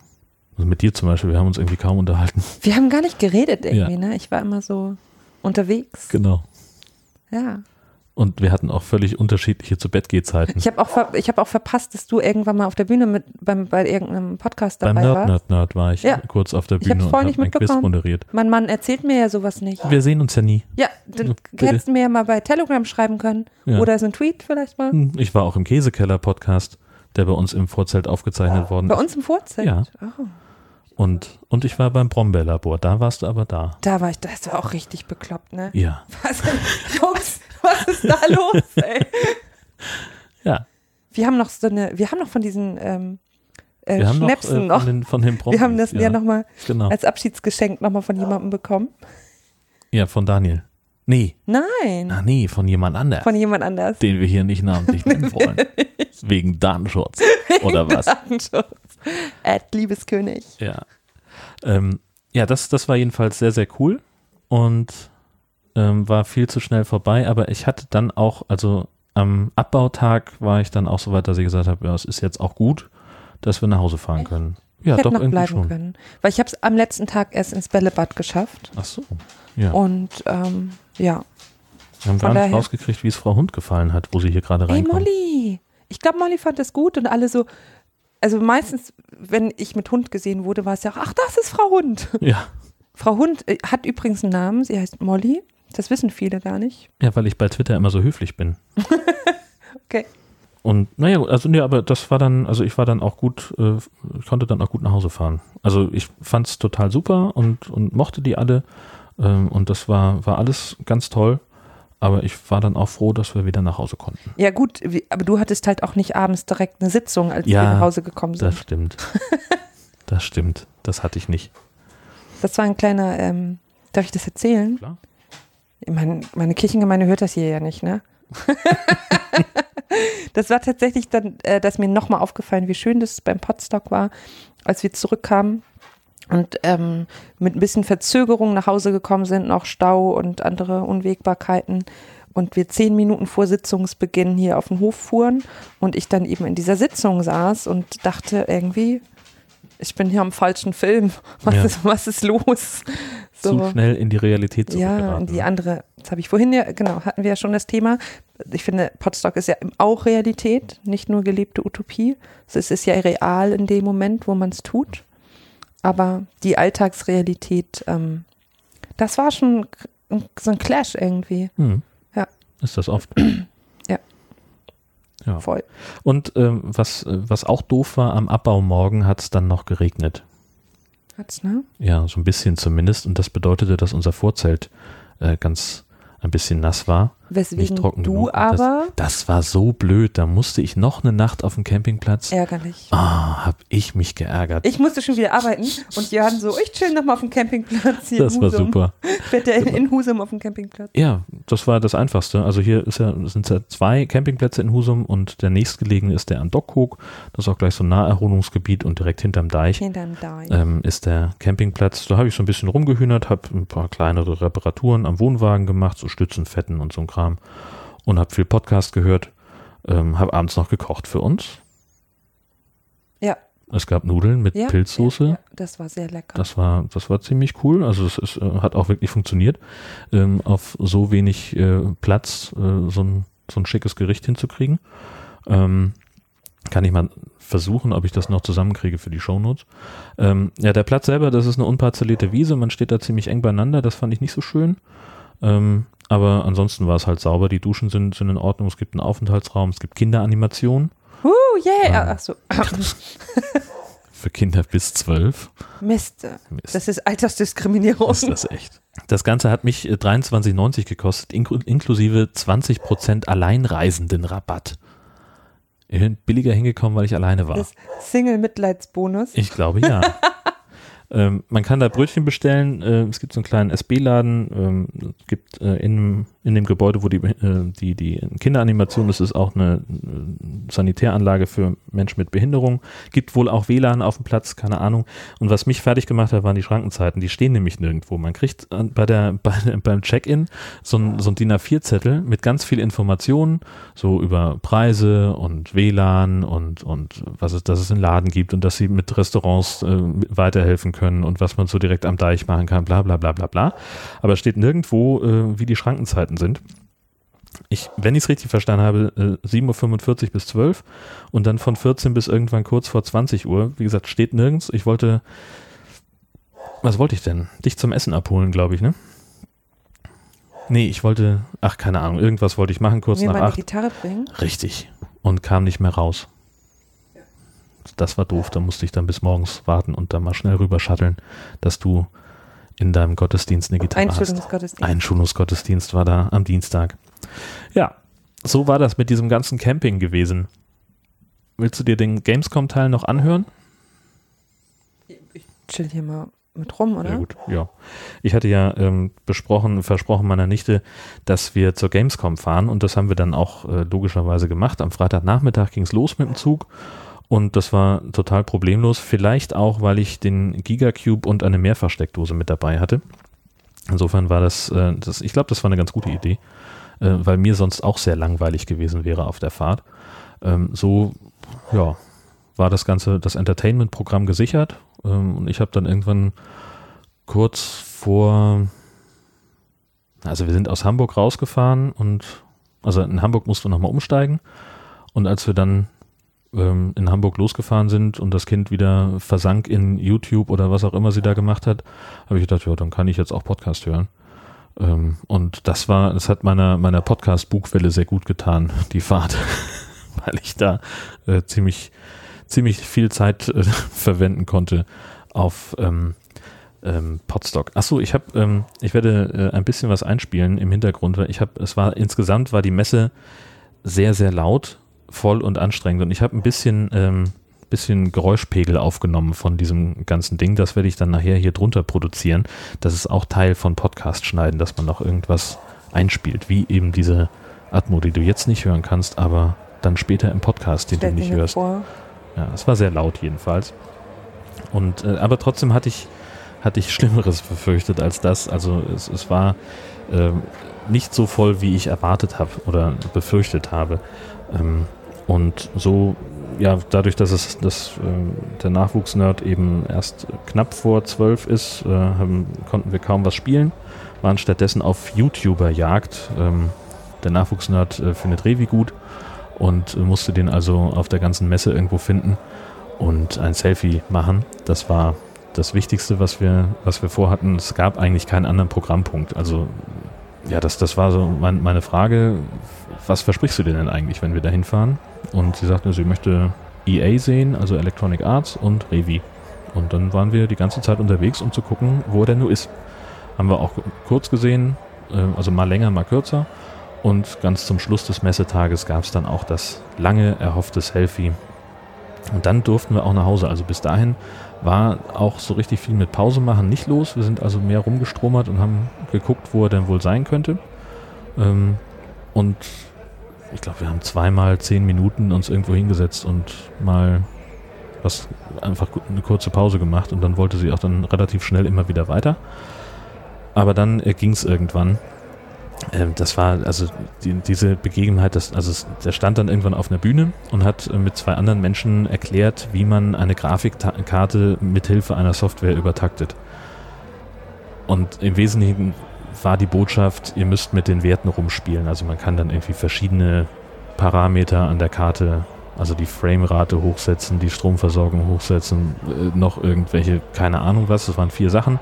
Also mit dir zum Beispiel, wir haben uns irgendwie kaum unterhalten. Wir haben gar nicht geredet irgendwie, ne? Ich war immer so unterwegs. Genau. Ja. Und wir hatten auch völlig unterschiedliche Zu-Bett-Geh-Zeiten. Ich habe auch, ver ich hab auch verpasst, dass du irgendwann mal auf der Bühne mit beim, bei irgendeinem Podcast Beim dabei Nerd, warst. Nerd, Nerd war ich Ja. kurz auf der Ich Bühne und vorhin habe ein Quiz moderiert. Mein Mann erzählt mir ja sowas nicht. Wir sehen uns ja nie. Ja, dann Bitte. hättest du mir ja mal bei Telegram schreiben können. Ja. Oder so ein Tweet vielleicht mal. Hm, Ich war auch im Käsekeller-Podcast, der bei uns im Vorzelt aufgezeichnet worden Bei ist. uns im Vorzelt. Ja. Oh, Und, und ich war beim Brombeerlabor, da warst du aber da. da war ich, das war auch richtig bekloppt, ne? Ja. Was, Jungs, was ist da los, ey? Ja. Wir haben noch so eine, wir haben noch von diesen ähm, äh, Wir haben noch, Schnäpsen äh, noch. von den, von den Promis, wir haben das ja, ja nochmal Genau. als Abschiedsgeschenk nochmal von jemandem bekommen. Ja, von Daniel. Nee, Nein, ah nee, von jemand anders, von jemand anders. den wir hier nicht namentlich nennen wollen. Wegen Datenschutz. Oder was? Datenschutz. Ad Liebeskönig. Ja. Ähm, ja, das, das war jedenfalls sehr, sehr cool und ähm, war viel zu schnell vorbei, aber ich hatte dann auch, also am Abbautag war ich dann auch so weit, dass ich gesagt habe, ja, es ist jetzt auch gut, dass wir nach Hause fahren können. Ja, ich hätte doch noch irgendwie bleiben schon. können. Weil ich habe es am letzten Tag erst ins Bällebad geschafft. Ach so. Ja. Und ähm, ja. wir haben von gar nicht rausgekriegt, wie es Frau Hund gefallen hat, wo sie hier gerade reinkommt. Molly. Ich glaube, Molly fand das gut und alle so. Also meistens, wenn ich mit Hund gesehen wurde, war es ja auch, ach, das ist Frau Hund. Ja. Frau Hund äh, hat übrigens einen Namen, sie heißt Molly. Das wissen viele gar nicht. ja, weil ich bei Twitter immer so höflich bin. Okay. Und naja, also nee, aber das war dann, also ich war dann auch gut, äh, ich konnte dann auch gut nach Hause fahren. Also ich fand es total super und, und mochte die alle ähm, und das war, war alles ganz toll. Aber ich war dann auch froh, dass wir wieder nach Hause konnten. Ja, gut, aber du hattest halt auch nicht abends direkt eine Sitzung, als Ja, wir nach Hause gekommen sind. Das stimmt. das stimmt. Das hatte ich nicht. Das war ein kleiner, ähm, darf ich das erzählen? Klar. Meine, meine Kirchengemeinde hört das hier ja nicht, ne? das war tatsächlich dann, äh, dass mir nochmal aufgefallen, wie schön das beim Potstock war, als wir zurückkamen und ähm, mit ein bisschen Verzögerung nach Hause gekommen sind, noch Stau und andere Unwägbarkeiten. Und wir zehn Minuten vor Sitzungsbeginn hier auf den Hof fuhren und ich dann eben in dieser Sitzung saß und dachte irgendwie, ich bin hier am falschen Film. Was, Ja. ist, was ist los? Zu schnell in die Realität zu Ja, und die andere, das habe ich vorhin ja, genau, hatten wir ja schon das Thema. Ich finde, Potsdok ist ja auch Realität, nicht nur gelebte Utopie. Es ist ja real in dem Moment, wo man es tut. Aber die Alltagsrealität, ähm, das war schon so ein Clash irgendwie. Hm. Ja. Ist das oft. Ja. Ja. Voll. Und ähm, was, was auch doof war, am Abbaumorgen hat es dann noch geregnet. Hat's, ne? Ja, so ein bisschen zumindest. Und das bedeutete, dass unser Vorzelt äh, ganz ein bisschen nass war. Weswegen nicht trocken du genug. Aber Das, das war so blöd. Da musste ich noch eine Nacht auf dem Campingplatz. ärgerlich. Ah, hab ich mich geärgert. Ich musste schon wieder arbeiten und Jan so, ich chill nochmal auf dem Campingplatz hier das in war super. Fährt der in, in Husum auf dem Campingplatz. Ja, das war das Einfachste. Also hier ja, sind ja zwei Campingplätze in Husum und der nächstgelegene ist der an Dockhook. Das ist auch gleich so ein Naherholungsgebiet und direkt hinterm Deich Hinterm Deich. ähm, ist der Campingplatz. Da habe ich so ein bisschen rumgehühnert, habe ein paar kleinere Reparaturen am Wohnwagen gemacht, so Stützen, Fetten und so ein Kram. Und habe viel Podcast gehört. Ähm, habe abends noch gekocht für uns. Ja. Es gab Nudeln mit Ja, Pilzsoße. Ja, ja, das war sehr lecker. Das war, das war ziemlich cool. Also es ist, äh, hat auch wirklich funktioniert, ähm, auf so wenig äh, Platz äh, so, ein, so ein schickes Gericht hinzukriegen. Ähm, kann ich mal versuchen, ob ich das noch zusammenkriege für die Shownotes. Ähm, ja, der Platz selber, das ist eine unparzellierte Wiese. Man steht da ziemlich eng beieinander. Das fand ich nicht so schön. Ähm, aber ansonsten war es halt sauber. Die Duschen sind, sind in Ordnung. Es gibt einen Aufenthaltsraum. Es gibt Kinderanimation uh, yeah. Ah. Ach so. für Kinder bis zwölf. Mist. Mist. Das ist Altersdiskriminierung. Ist das echt? Das Ganze hat mich äh, 23,90 gekostet, inklu inklusive 20% Alleinreisendenrabatt. Ich bin billiger hingekommen, weil ich alleine war. Das Single-Mitleidsbonus. Ich glaube ja. ähm, man kann da Brötchen bestellen. Äh, es gibt so einen kleinen SB-Laden. Ähm, gibt äh, in, in dem Gebäude, wo die, äh, die, die Kinderanimation ist, ist auch eine äh, Sanitäranlage für Menschen mit Behinderung. Gibt wohl auch WLAN auf dem Platz, keine Ahnung. Und was mich fertig gemacht hat, waren die Schrankenzeiten. Die stehen nämlich nirgendwo. Man kriegt äh, bei der, bei, beim Check-in so ein, so ein DIN A4-Zettel mit ganz viel Informationen, so über Preise und WLAN und, und was es, dass es einen Laden gibt und dass sie mit Restaurants äh, weiterhelfen können und was man so direkt am Deich machen kann, bla bla bla bla bla. Aber es steht nirgendwo, äh, wie die Schrankenzeiten sind. Ich, wenn ich es richtig verstanden habe, äh, 7.45 Uhr bis 12 und dann von 14 bis irgendwann kurz vor 20 Uhr. Wie gesagt, steht nirgends. Ich wollte, was wollte ich denn? Dich zum Essen abholen, glaube ich, ne? Nee, ich wollte, ach, keine Ahnung, irgendwas wollte ich machen, kurz Mir nach acht. Gitarre bringen. Richtig. Und kam nicht mehr raus. Das war doof. Da musste ich dann bis morgens warten und dann mal schnell rüber shutteln, dass du in deinem Gottesdienst eine Gitarre hast. Einschulungsgottesdienst. Einschulungsgottesdienst war da am Dienstag. Ja, so war das mit diesem ganzen Camping gewesen. Willst du dir den Gamescom-Teil noch anhören? Chill hier mal mit rum, oder? Sehr gut, ja. Ich hatte ja ähm, besprochen, versprochen meiner Nichte, dass wir zur Gamescom fahren und das haben wir dann auch äh, logischerweise gemacht. Am Freitagnachmittag ging es los mit dem Zug und das war total problemlos. Vielleicht auch, weil ich den Gigacube und eine Mehrfachsteckdose mit dabei hatte. Insofern war das, äh, das ich glaube, das war eine ganz gute Idee, äh, weil mir sonst auch sehr langweilig gewesen wäre auf der Fahrt. Ähm, so, ja, war das ganze, das Entertainment-Programm gesichert ähm, und ich habe dann irgendwann kurz vor, also wir sind aus Hamburg rausgefahren und, also in Hamburg mussten wir nochmal umsteigen und als wir dann ähm, in Hamburg losgefahren sind und das Kind wieder versank in YouTube oder was auch immer sie da gemacht hat, habe ich gedacht, ja, dann kann ich jetzt auch Podcast hören. Ähm, und das war, das hat meiner, meiner Podcast-Bugwelle sehr gut getan, die Fahrt, weil ich da äh, ziemlich, ziemlich viel Zeit äh, verwenden konnte auf ähm, ähm, Podstock. Achso, ich habe, ähm, ich werde äh, ein bisschen was einspielen im Hintergrund, weil ich habe, es war insgesamt war die Messe sehr, sehr laut, voll und anstrengend und ich habe ein bisschen, ähm, bisschen Geräuschpegel aufgenommen von diesem ganzen Ding. Das werde ich dann nachher hier drunter produzieren. Das ist auch Teil von Podcast schneiden, dass man noch irgendwas einspielt, wie eben diese Atmo, die du jetzt nicht hören kannst, aber dann später im Podcast, den Stell du nicht hörst. vor. Ja, es war sehr laut jedenfalls. Und äh, aber trotzdem hatte ich hatte ich Schlimmeres befürchtet als das. Also es, es war ähm, nicht so voll, wie ich erwartet habe oder befürchtet habe. Ähm, und so, ja, dadurch, dass es dass, ähm, der Nachwuchsnerd eben erst knapp vor zwölf ist, äh, haben, konnten wir kaum was spielen, waren stattdessen auf YouTuber-Jagd. Ähm, der Nachwuchsnerd äh, findet Revi gut und äh, musste den also auf der ganzen Messe irgendwo finden und ein Selfie machen. Das war das Wichtigste, was wir, was wir vorhatten. Es gab eigentlich keinen anderen Programmpunkt. Also ja, das, das war so mein, meine Frage. Was versprichst du dir denn eigentlich, wenn wir da hinfahren? Und sie sagte, sie möchte EA sehen, also Electronic Arts und Revi. Und dann waren wir die ganze Zeit unterwegs, um zu gucken, wo er denn nur ist. Haben wir auch kurz gesehen, äh, also mal länger, mal kürzer. Und ganz zum Schluss des Messetages gab es dann auch das lange erhoffte Selfie. Und dann durften wir auch nach Hause. Also bis dahin war auch so richtig viel mit Pause machen nicht los. Wir sind also mehr rumgestromert und haben geguckt, wo er denn wohl sein könnte. Ähm, und ich glaube, wir haben zweimal zehn Minuten uns irgendwo hingesetzt und mal was einfach eine kurze Pause gemacht und dann wollte sie auch dann relativ schnell immer wieder weiter. Aber dann äh, ging es irgendwann. Ähm, das war also die, diese Begebenheit, das, also es, der stand dann irgendwann auf einer Bühne und hat äh, mit zwei anderen Menschen erklärt, wie man eine Grafikkarte mithilfe einer Software übertaktet. Und im Wesentlichen war die Botschaft, ihr müsst mit den Werten rumspielen. Also man kann dann irgendwie verschiedene Parameter an der Karte, also die Framerate hochsetzen, die Stromversorgung hochsetzen, äh, noch irgendwelche, keine Ahnung was, das waren vier Sachen.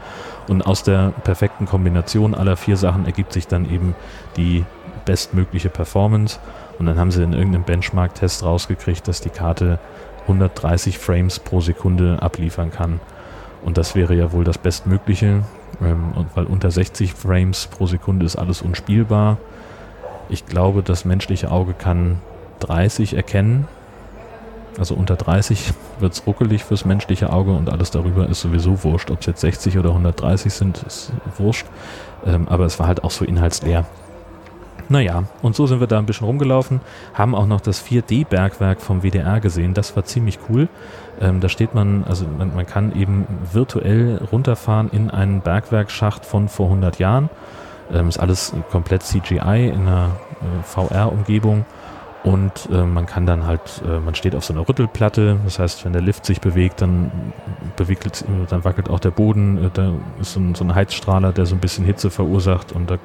Und aus der perfekten Kombination aller vier Sachen ergibt sich dann eben die bestmögliche Performance. Und dann haben sie in irgendeinem Benchmark-Test rausgekriegt, dass die Karte 130 Frames pro Sekunde abliefern kann. Und das wäre ja wohl das Bestmögliche. Ähm, und weil unter 60 Frames pro Sekunde ist alles unspielbar. Ich glaube, das menschliche Auge kann 30 erkennen. Also unter 30 wird es ruckelig fürs menschliche Auge und alles darüber ist sowieso wurscht. Ob es jetzt 60 oder 130 sind, ist wurscht. Ähm, aber es war halt auch so inhaltsleer. Naja, und so sind wir da ein bisschen rumgelaufen, haben auch noch das 4D-Bergwerk vom WDR gesehen. Das war ziemlich cool. Ähm, da steht man, also man, man, kann eben virtuell runterfahren in einen Bergwerkschacht von vor 100 Jahren. Ähm, ist alles komplett CGI in einer äh, VR-Umgebung. Und äh, man kann dann halt, äh, man steht auf so einer Rüttelplatte, das heißt, wenn der Lift sich bewegt, dann bewegt, dann wackelt auch der Boden, äh, da ist so ein, so ein Heizstrahler, der so ein bisschen Hitze verursacht und da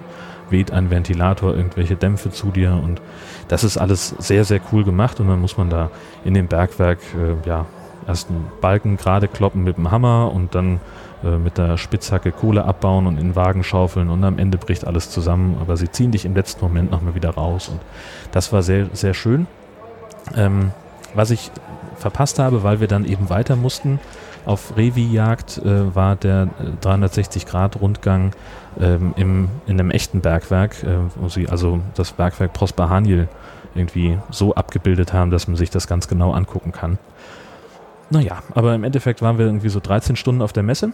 weht ein Ventilator irgendwelche Dämpfe zu dir und das ist alles sehr, sehr cool gemacht und dann muss man da in dem Bergwerk äh, ja erst einen Balken gerade kloppen mit dem Hammer und dann äh, mit der Spitzhacke Kohle abbauen und in den Wagen schaufeln und am Ende bricht alles zusammen, aber sie ziehen dich im letzten Moment nochmal wieder raus und das war sehr, sehr schön. Ähm, was ich verpasst habe, weil wir dann eben weiter mussten, auf Revi-Jagd äh, war der 360-Grad-Rundgang ähm, im, in einem echten Bergwerk, äh, wo sie also das Bergwerk Prosper Haniel irgendwie so abgebildet haben, dass man sich das ganz genau angucken kann. Naja, aber im Endeffekt waren wir irgendwie so 13 Stunden auf der Messe.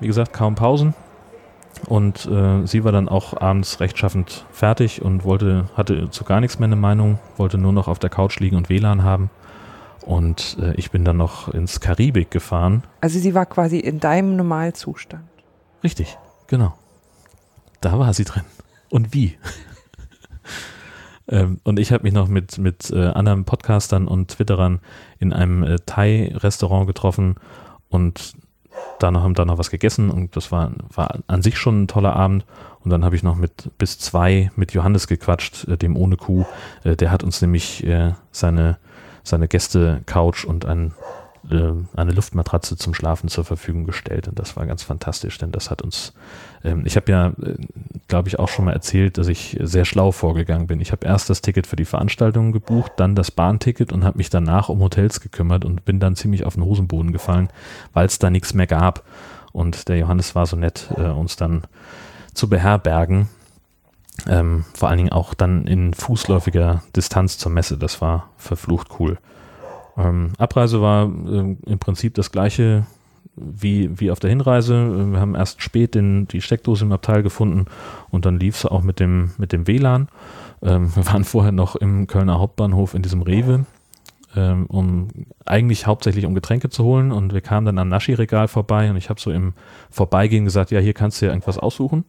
Wie gesagt, kaum Pausen. Und äh, sie war dann auch abends rechtschaffend fertig und wollte, hatte zu gar nichts mehr eine Meinung, wollte nur noch auf der Couch liegen und WLAN haben. Und äh, ich bin dann noch ins Karibik gefahren. Also sie war quasi in deinem Normalzustand. Richtig, genau. Da war sie drin. Und wie? Ähm, und ich habe mich noch mit, mit äh, anderen Podcastern und Twitterern in einem äh, Thai-Restaurant getroffen und da haben da noch was gegessen und das war, war an sich schon ein toller Abend. Und dann habe ich noch mit bis zwei mit Johannes gequatscht, äh, dem ohne Kuh. Äh, der hat uns nämlich äh, seine, seine Gäste-Couch und ein äh, eine Luftmatratze zum Schlafen zur Verfügung gestellt und das war ganz fantastisch, denn das hat uns, ähm, ich habe ja, äh, glaube ich, auch schon mal erzählt, dass ich sehr schlau vorgegangen bin. Ich habe erst das Ticket für die Veranstaltung gebucht, dann das Bahnticket und habe mich danach um Hotels gekümmert und bin dann ziemlich auf den Hosenboden gefallen, weil es da nichts mehr gab. Und der Johannes war so nett, äh, uns dann zu beherbergen. Ähm, vor allen Dingen auch dann in fußläufiger Distanz zur Messe. Das war verflucht cool. Ähm, Abreise war äh, im Prinzip das gleiche wie, wie auf der Hinreise. Wir haben erst spät den, die Steckdose im Abteil gefunden und dann lief es auch mit dem, mit dem WLAN. Ähm, wir waren vorher noch im Kölner Hauptbahnhof in diesem Rewe, ähm, um eigentlich hauptsächlich um Getränke zu holen und wir kamen dann am Naschi-Regal vorbei und ich habe so im Vorbeigehen gesagt, ja, hier kannst du ja irgendwas aussuchen.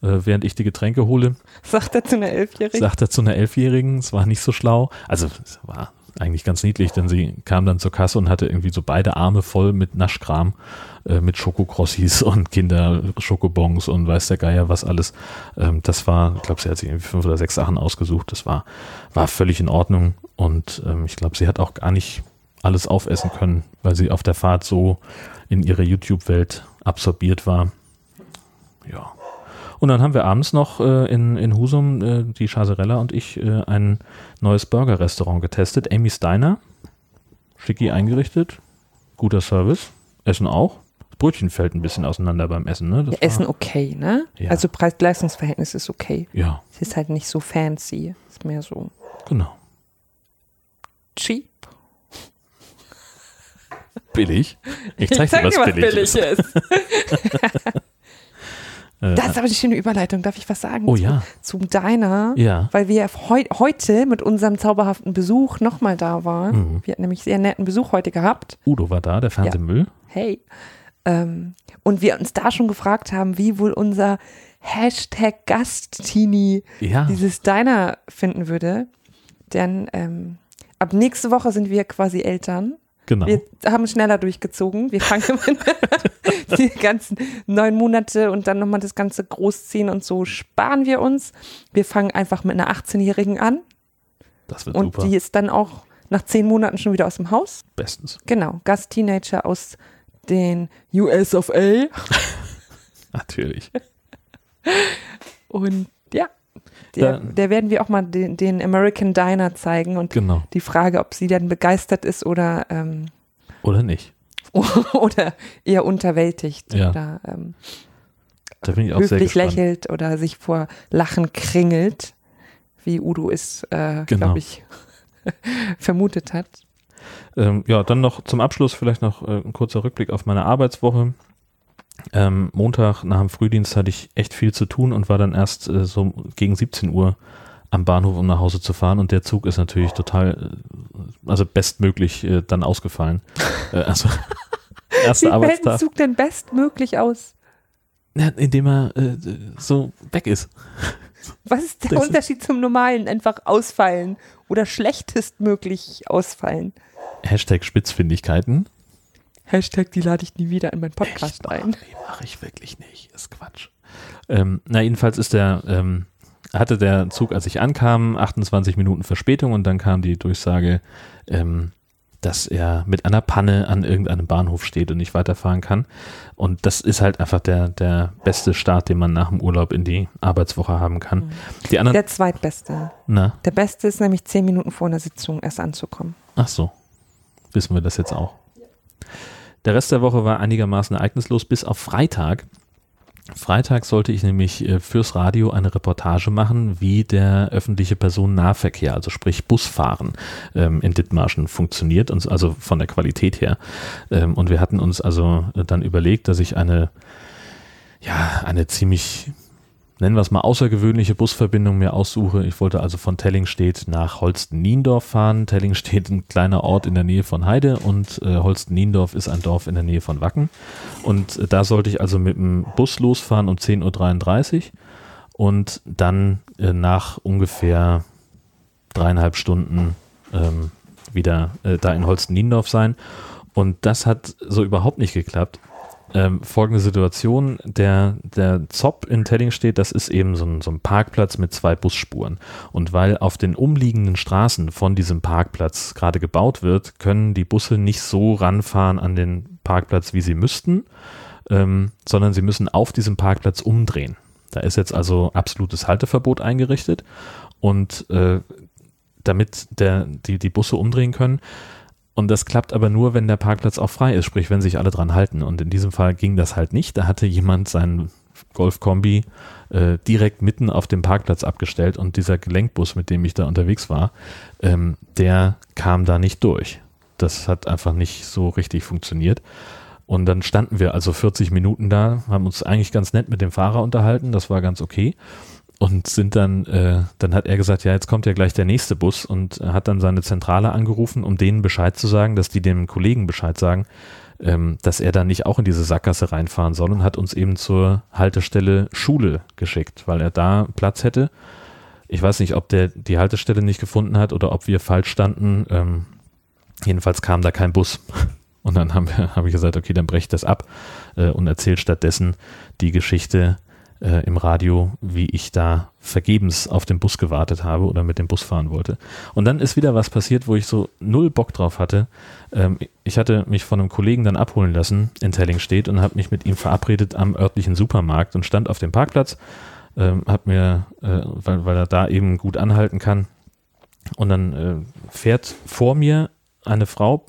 Äh, während ich die Getränke hole. Sagt er zu einer Elfjährigen? Sagt er zu einer Elfjährigen. Es war nicht so schlau. Also es war eigentlich ganz niedlich, denn sie kam dann zur Kasse und hatte irgendwie so beide Arme voll mit Naschkram, äh, mit Schokokrossis und Kinder-Schokobons und weiß der Geier was alles. Ähm, das war, ich glaube, sie hat sich irgendwie fünf oder sechs Sachen ausgesucht. Das war, war völlig in Ordnung und ähm, ich glaube, sie hat auch gar nicht alles aufessen können, weil sie auf der Fahrt so in ihre YouTube-Welt absorbiert war. Ja. Und dann haben wir abends noch äh, in, in Husum, äh, die Chaserella und ich, äh, ein neues Burger-Restaurant getestet. Amy's Diner. Schicki eingerichtet. Guter Service. Essen auch. Brötchen fällt ein bisschen auseinander beim Essen. Ne? Das Ja, Essen okay, ne? Ja. Also Preis-Leistungs-Verhältnis ist okay. Ja, Es ist halt nicht so fancy. Ist mehr so genau. cheap. Billig. Ich zeig dir, was, billig, ist. Äh, Das ist aber eine schöne Überleitung. Darf ich was sagen? Oh ja. Zum Diner. Ja. Weil wir heu heute mit unserem zauberhaften Besuch nochmal da waren. Mhm. Wir hatten nämlich sehr netten Besuch heute gehabt. Udo war da, der Fernsehmüll. Hey. Ähm, und wir uns da schon gefragt haben, wie wohl unser Hashtag Gasttini Ja. dieses Diner finden würde. Denn ähm, ab nächste Woche sind wir quasi Eltern. Genau. Wir haben schneller durchgezogen. Wir fangen mit die ganzen neun Monate und dann nochmal das ganze Großziehen und so sparen wir uns. Wir fangen einfach mit einer 18-Jährigen an Das wird und super. die ist dann auch nach zehn Monaten schon wieder aus dem Haus. Bestens. Genau, Gast-Teenager aus den US of A. Natürlich. Und der, der werden wir auch mal den, den American Diner zeigen und Genau. die Frage, ob sie dann begeistert ist oder, ähm, Oder nicht. oder eher unterwältigt Ja. oder ähm, Da bin ich auch höflich lächelt oder sich vor Lachen kringelt, wie Udo es, äh, Genau. glaube ich, vermutet hat. Ähm, ja, dann noch zum Abschluss vielleicht noch äh, ein kurzer Rückblick auf meine Arbeitswoche. Ähm, Montag nach dem Frühdienst hatte ich echt viel zu tun und war dann erst äh, so gegen 17 Uhr am Bahnhof, um nach Hause zu fahren. Und der Zug ist natürlich total, äh, also bestmöglich äh, dann ausgefallen. äh, also erster Wie fällt ein Arbeitstag, Zug denn bestmöglich aus? ja, indem er äh, so weg ist. Was ist der Das ist- Unterschied zum normalen? Einfach ausfallen oder schlechtestmöglich ausfallen. Hashtag Spitzfindigkeiten. Hashtag, die lade ich nie wieder in meinen Podcast ein. Nee, mache ich wirklich nicht. Ist Quatsch. Ähm, na, jedenfalls ist der, ähm, hatte der Zug, als ich ankam, 28 Minuten Verspätung und dann kam die Durchsage, ähm, dass er mit einer Panne an irgendeinem Bahnhof steht und nicht weiterfahren kann. Und das ist halt einfach der, der beste Start, den man nach dem Urlaub in die Arbeitswoche haben kann. Die anderen, Der zweitbeste. na, Der beste ist nämlich zehn Minuten vor einer Sitzung erst anzukommen. ach so, wissen wir das jetzt auch. Der Rest der Woche war einigermaßen ereignislos, bis auf Freitag. Freitag sollte ich nämlich äh, fürs Radio eine Reportage machen, wie der öffentliche Personennahverkehr, also sprich Busfahren, ähm, in Dithmarschen funktioniert, also von der Qualität her. Ähm, und wir hatten uns also äh, dann überlegt, dass ich eine, ja, eine ziemlich, nennen wir es mal, außergewöhnliche Busverbindung mir aussuche. Ich wollte also von Tellingstedt nach Holsten-Niendorf fahren. Tellingstedt ein kleiner Ort in der Nähe von Heide und äh, Holsten-Niendorf ist ein Dorf in der Nähe von Wacken. Und äh, da sollte ich also mit dem Bus losfahren um 10.33 Uhr und dann äh, nach ungefähr dreieinhalb Stunden ähm, wieder äh, da in Holsten-Niendorf sein. Und das hat so überhaupt nicht geklappt. Ähm, folgende Situation, der, der Zopp in Tellingstedt, das ist eben so ein, so ein Parkplatz mit zwei Busspuren. Und weil auf den umliegenden Straßen von diesem Parkplatz gerade gebaut wird, können die Busse nicht so ranfahren an den Parkplatz, wie sie müssten, ähm, sondern sie müssen auf diesem Parkplatz umdrehen. Da ist jetzt also absolutes Halteverbot eingerichtet und äh, damit der, die, die Busse umdrehen können. Und das klappt aber nur, wenn der Parkplatz auch frei ist, sprich, wenn sich alle dran halten. Und in diesem Fall ging das halt nicht. Da hatte jemand seinen Golf-Kombi äh, direkt mitten auf dem Parkplatz abgestellt und dieser Gelenkbus, mit dem ich da unterwegs war, ähm, der kam da nicht durch. Das hat einfach nicht so richtig funktioniert. Und dann standen wir also 40 Minuten da, haben uns eigentlich ganz nett mit dem Fahrer unterhalten, das war ganz okay. Und sind dann, äh, dann hat er gesagt, ja, jetzt kommt ja gleich der nächste Bus und hat dann seine Zentrale angerufen, um denen Bescheid zu sagen, dass die dem Kollegen Bescheid sagen, ähm, dass er da nicht auch in diese Sackgasse reinfahren soll und hat uns eben zur Haltestelle Schule geschickt, weil er da Platz hätte. Ich weiß nicht, ob der die Haltestelle nicht gefunden hat oder ob wir falsch standen. Ähm, jedenfalls kam da kein Bus. Und dann habe ich gesagt, okay, dann breche ich das ab äh, und erzähle stattdessen die Geschichte äh, im Radio, wie ich da vergebens auf den Bus gewartet habe oder mit dem Bus fahren wollte. Und dann ist wieder was passiert, wo ich so null Bock drauf hatte. Ähm, ich hatte mich von einem Kollegen dann abholen lassen in Tellingstedt und habe mich mit ihm verabredet am örtlichen Supermarkt und stand auf dem Parkplatz, ähm, hab mir, äh, weil, weil er da eben gut anhalten kann. Und dann äh, fährt vor mir eine Frau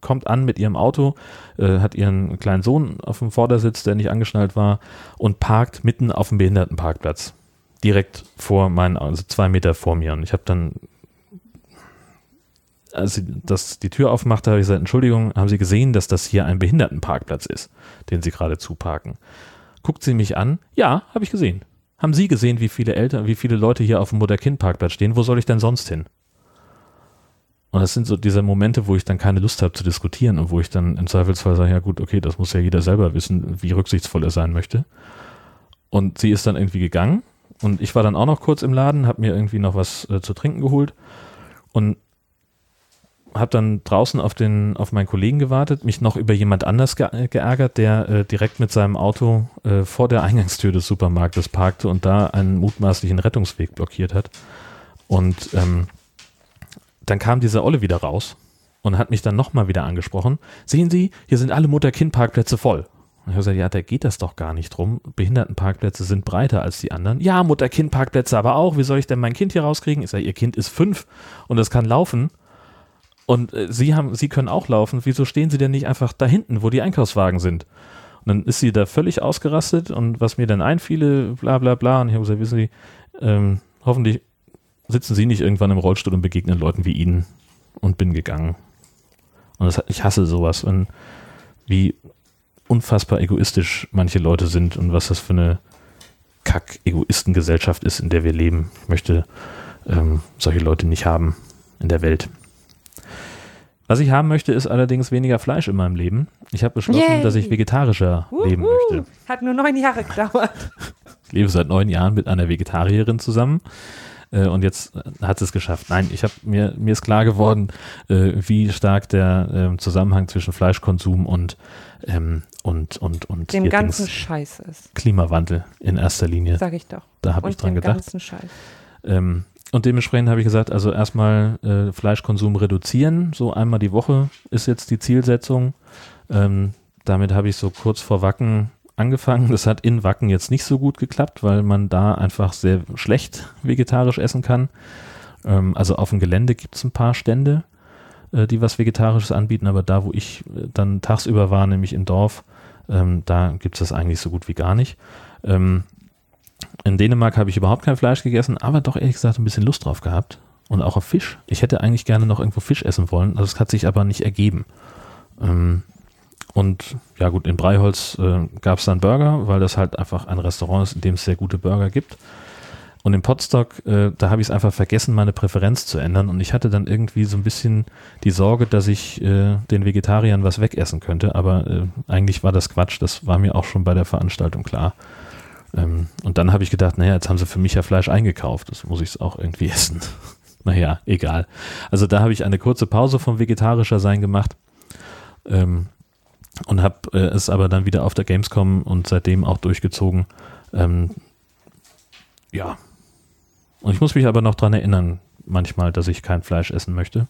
kommt an mit ihrem Auto, äh, hat ihren kleinen Sohn auf dem Vordersitz, der nicht angeschnallt war, und parkt mitten auf dem Behindertenparkplatz. Direkt vor meinen, also zwei Meter vor mir. Und ich habe dann, als sie das, die Tür aufmachte, habe ich gesagt, Entschuldigung, haben Sie gesehen, dass das hier ein Behindertenparkplatz ist, den Sie gerade zuparken? Guckt sie mich an, ja, habe ich gesehen. Haben Sie gesehen, wie viele Eltern, wie viele Leute hier auf dem Mutter-Kind-Parkplatz stehen? Wo soll ich denn sonst hin? Und das sind so diese Momente, wo ich dann keine Lust habe zu diskutieren und wo ich dann im Zweifelsfall sage, ja gut, okay, das muss ja jeder selber wissen, wie rücksichtsvoll er sein möchte. Und sie ist dann irgendwie gegangen und ich war dann auch noch kurz im Laden, habe mir irgendwie noch was äh, zu trinken geholt und habe dann draußen auf den auf meinen Kollegen gewartet, mich noch über jemand anders ge geärgert, der äh, direkt mit seinem Auto äh, vor der Eingangstür des Supermarktes parkte und da einen mutmaßlichen Rettungsweg blockiert hat. Und ähm, dann kam dieser Olle wieder raus und hat mich dann nochmal wieder angesprochen. Sehen Sie, hier sind alle Mutter-Kind-Parkplätze voll. Und ich habe gesagt, ja, da geht das doch gar nicht drum. Behindertenparkplätze sind breiter als die anderen. Ja, Mutter-Kind-Parkplätze aber auch. Wie soll ich denn mein Kind hier rauskriegen? Ich sage, Ihr Kind ist fünf und es kann laufen. Und äh, Sie haben, Sie können auch laufen. Wieso stehen Sie denn nicht einfach da hinten, wo die Einkaufswagen sind? Und dann ist sie da völlig ausgerastet und was mir dann einfiele, bla bla bla. Und ich habe gesagt, wissen Sie, ähm, hoffentlich sitzen Sie nicht irgendwann im Rollstuhl und begegnen Leuten wie Ihnen und bin gegangen. Und das, ich hasse sowas, wenn, wie unfassbar egoistisch manche Leute sind und was das für eine Kack-Egoistengesellschaft ist, in der wir leben. Ich möchte ähm, solche Leute nicht haben in der Welt. Was ich haben möchte, ist allerdings weniger Fleisch in meinem Leben. Ich habe beschlossen, Yay. dass ich vegetarischer leben Wuhu. möchte. Hat nur neun Jahre gedauert. Ich lebe seit neun Jahren mit einer Vegetarierin zusammen äh, und jetzt äh, hat es geschafft. Nein, ich habe mir mir ist klar geworden, äh, wie stark der ähm, Zusammenhang zwischen Fleischkonsum und ähm, und und und Dem ganzen Dings Scheiß ist, Klimawandel in erster Linie. sag ich doch. Da habe ich Und dran dem gedacht. ganzen Scheiß. Ähm, und dementsprechend habe ich gesagt, also erstmal äh, Fleischkonsum reduzieren, so einmal die Woche ist jetzt die Zielsetzung. Ähm, damit habe ich so kurz vor Wacken angefangen. Das hat in Wacken jetzt nicht so gut geklappt, weil man da einfach sehr schlecht vegetarisch essen kann. Ähm, also auf dem Gelände gibt es ein paar Stände, äh, die was Vegetarisches anbieten, aber da, wo ich äh, dann tagsüber war, nämlich im Dorf, ähm, da gibt es das eigentlich so gut wie gar nicht. Ähm, in Dänemark habe ich überhaupt kein Fleisch gegessen, aber doch ehrlich gesagt ein bisschen Lust drauf gehabt. Und auch auf Fisch. Ich hätte eigentlich gerne noch irgendwo Fisch essen wollen, also es hat sich aber nicht ergeben. Ähm, und ja gut, in Breiholz äh, gab es dann Burger, weil das halt einfach ein Restaurant ist, in dem es sehr gute Burger gibt. Und in Potsdok, äh, da habe ich es einfach vergessen, meine Präferenz zu ändern. Und ich hatte dann irgendwie so ein bisschen die Sorge, dass ich äh, den Vegetariern was wegessen könnte. Aber äh, eigentlich war das Quatsch. Das war mir auch schon bei der Veranstaltung klar. Ähm, und dann habe ich gedacht, naja, jetzt haben sie für mich ja Fleisch eingekauft. Das muss ich es auch irgendwie essen. naja, egal. Also da habe ich eine kurze Pause vom vegetarischer Sein gemacht. Ähm, und habe äh, es aber dann wieder auf der Gamescom und seitdem auch durchgezogen. Ähm, ja. Und ich muss mich aber noch dran erinnern, manchmal, dass ich kein Fleisch essen möchte.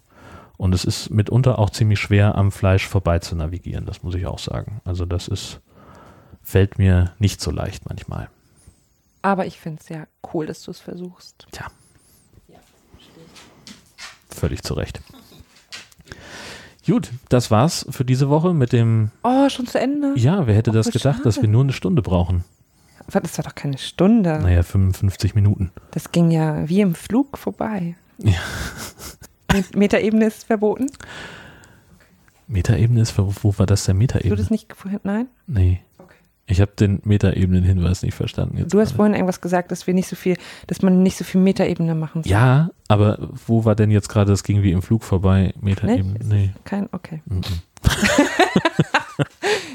Und es ist mitunter auch ziemlich schwer, am Fleisch vorbei zu navigieren, das muss ich auch sagen. Also das ist, fällt mir nicht so leicht manchmal. Aber ich finde es ja cool, dass du es versuchst. Tja. Völlig zu Recht. Gut, das war's für diese Woche mit dem. Oh, schon zu Ende? Ja, wer hätte Oh, das gedacht, dass schade. wir nur eine Stunde brauchen? Das war doch keine Stunde. Naja, 55 Minuten. Das ging ja wie im Flug vorbei. Ja. Met- Metaebene ist verboten. Metaebene ist, wo, wo war das der Du Metaebene? das nicht vorhin? Nein? Nee. Ich habe den Metaebenen-Hinweis nicht verstanden. Jetzt Du hast gerade. vorhin irgendwas gesagt, dass wir nicht so viel, dass man nicht so viel Metaebene machen soll. Ja, aber wo war denn jetzt gerade, das ging wie im Flug vorbei, Metaebene? Nee. Kein, okay. Mhm.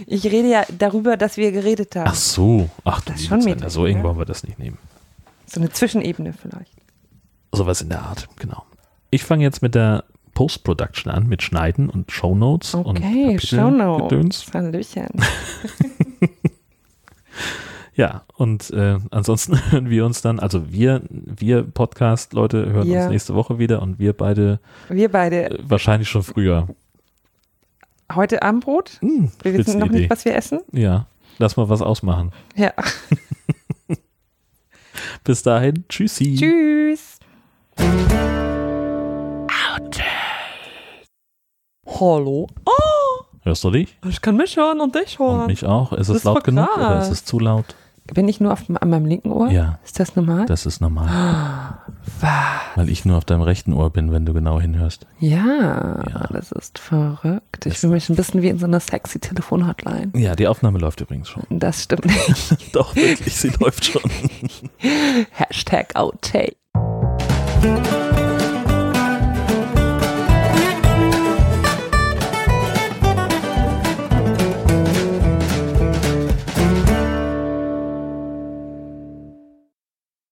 Ich rede ja darüber, dass wir geredet haben. Ach so. Ach du Das ist schon na, So eng ja. wollen wir das nicht nehmen. So eine Zwischenebene vielleicht. Sowas in der Art, genau. Ich fange jetzt mit der Post-Production an, mit Schneiden und Shownotes und Okay, Shownotes. Gedöns. Hallöchen. Ja, und äh, ansonsten hören wir uns dann, also wir, wir Podcast-Leute hören Ja. uns nächste Woche wieder und wir beide Wir beide äh, wahrscheinlich schon früher. heute Abendbrot. Hm, Wir wissen noch Spitzenidee. nicht, was wir essen. Ja, lass mal was ausmachen. Ja. Bis dahin, tschüssi. Tschüss. Hallo. Oh, Hörst du dich? ich kann mich hören und dich hören. Und mich auch? Ist Das es ist laut genug oder ist es zu laut? Bin ich nur auf, an meinem linken Ohr? Ja. Ist das normal? Das ist normal. Was? Weil ich nur auf deinem rechten Ohr bin, wenn du genau hinhörst. Ja, Ja. das ist verrückt. Ich fühle mich ein bisschen wie in so einer sexy Telefonhotline. Ja, die Aufnahme läuft übrigens schon. Das stimmt nicht. Doch, wirklich, sie läuft schon. Hashtag Outtake.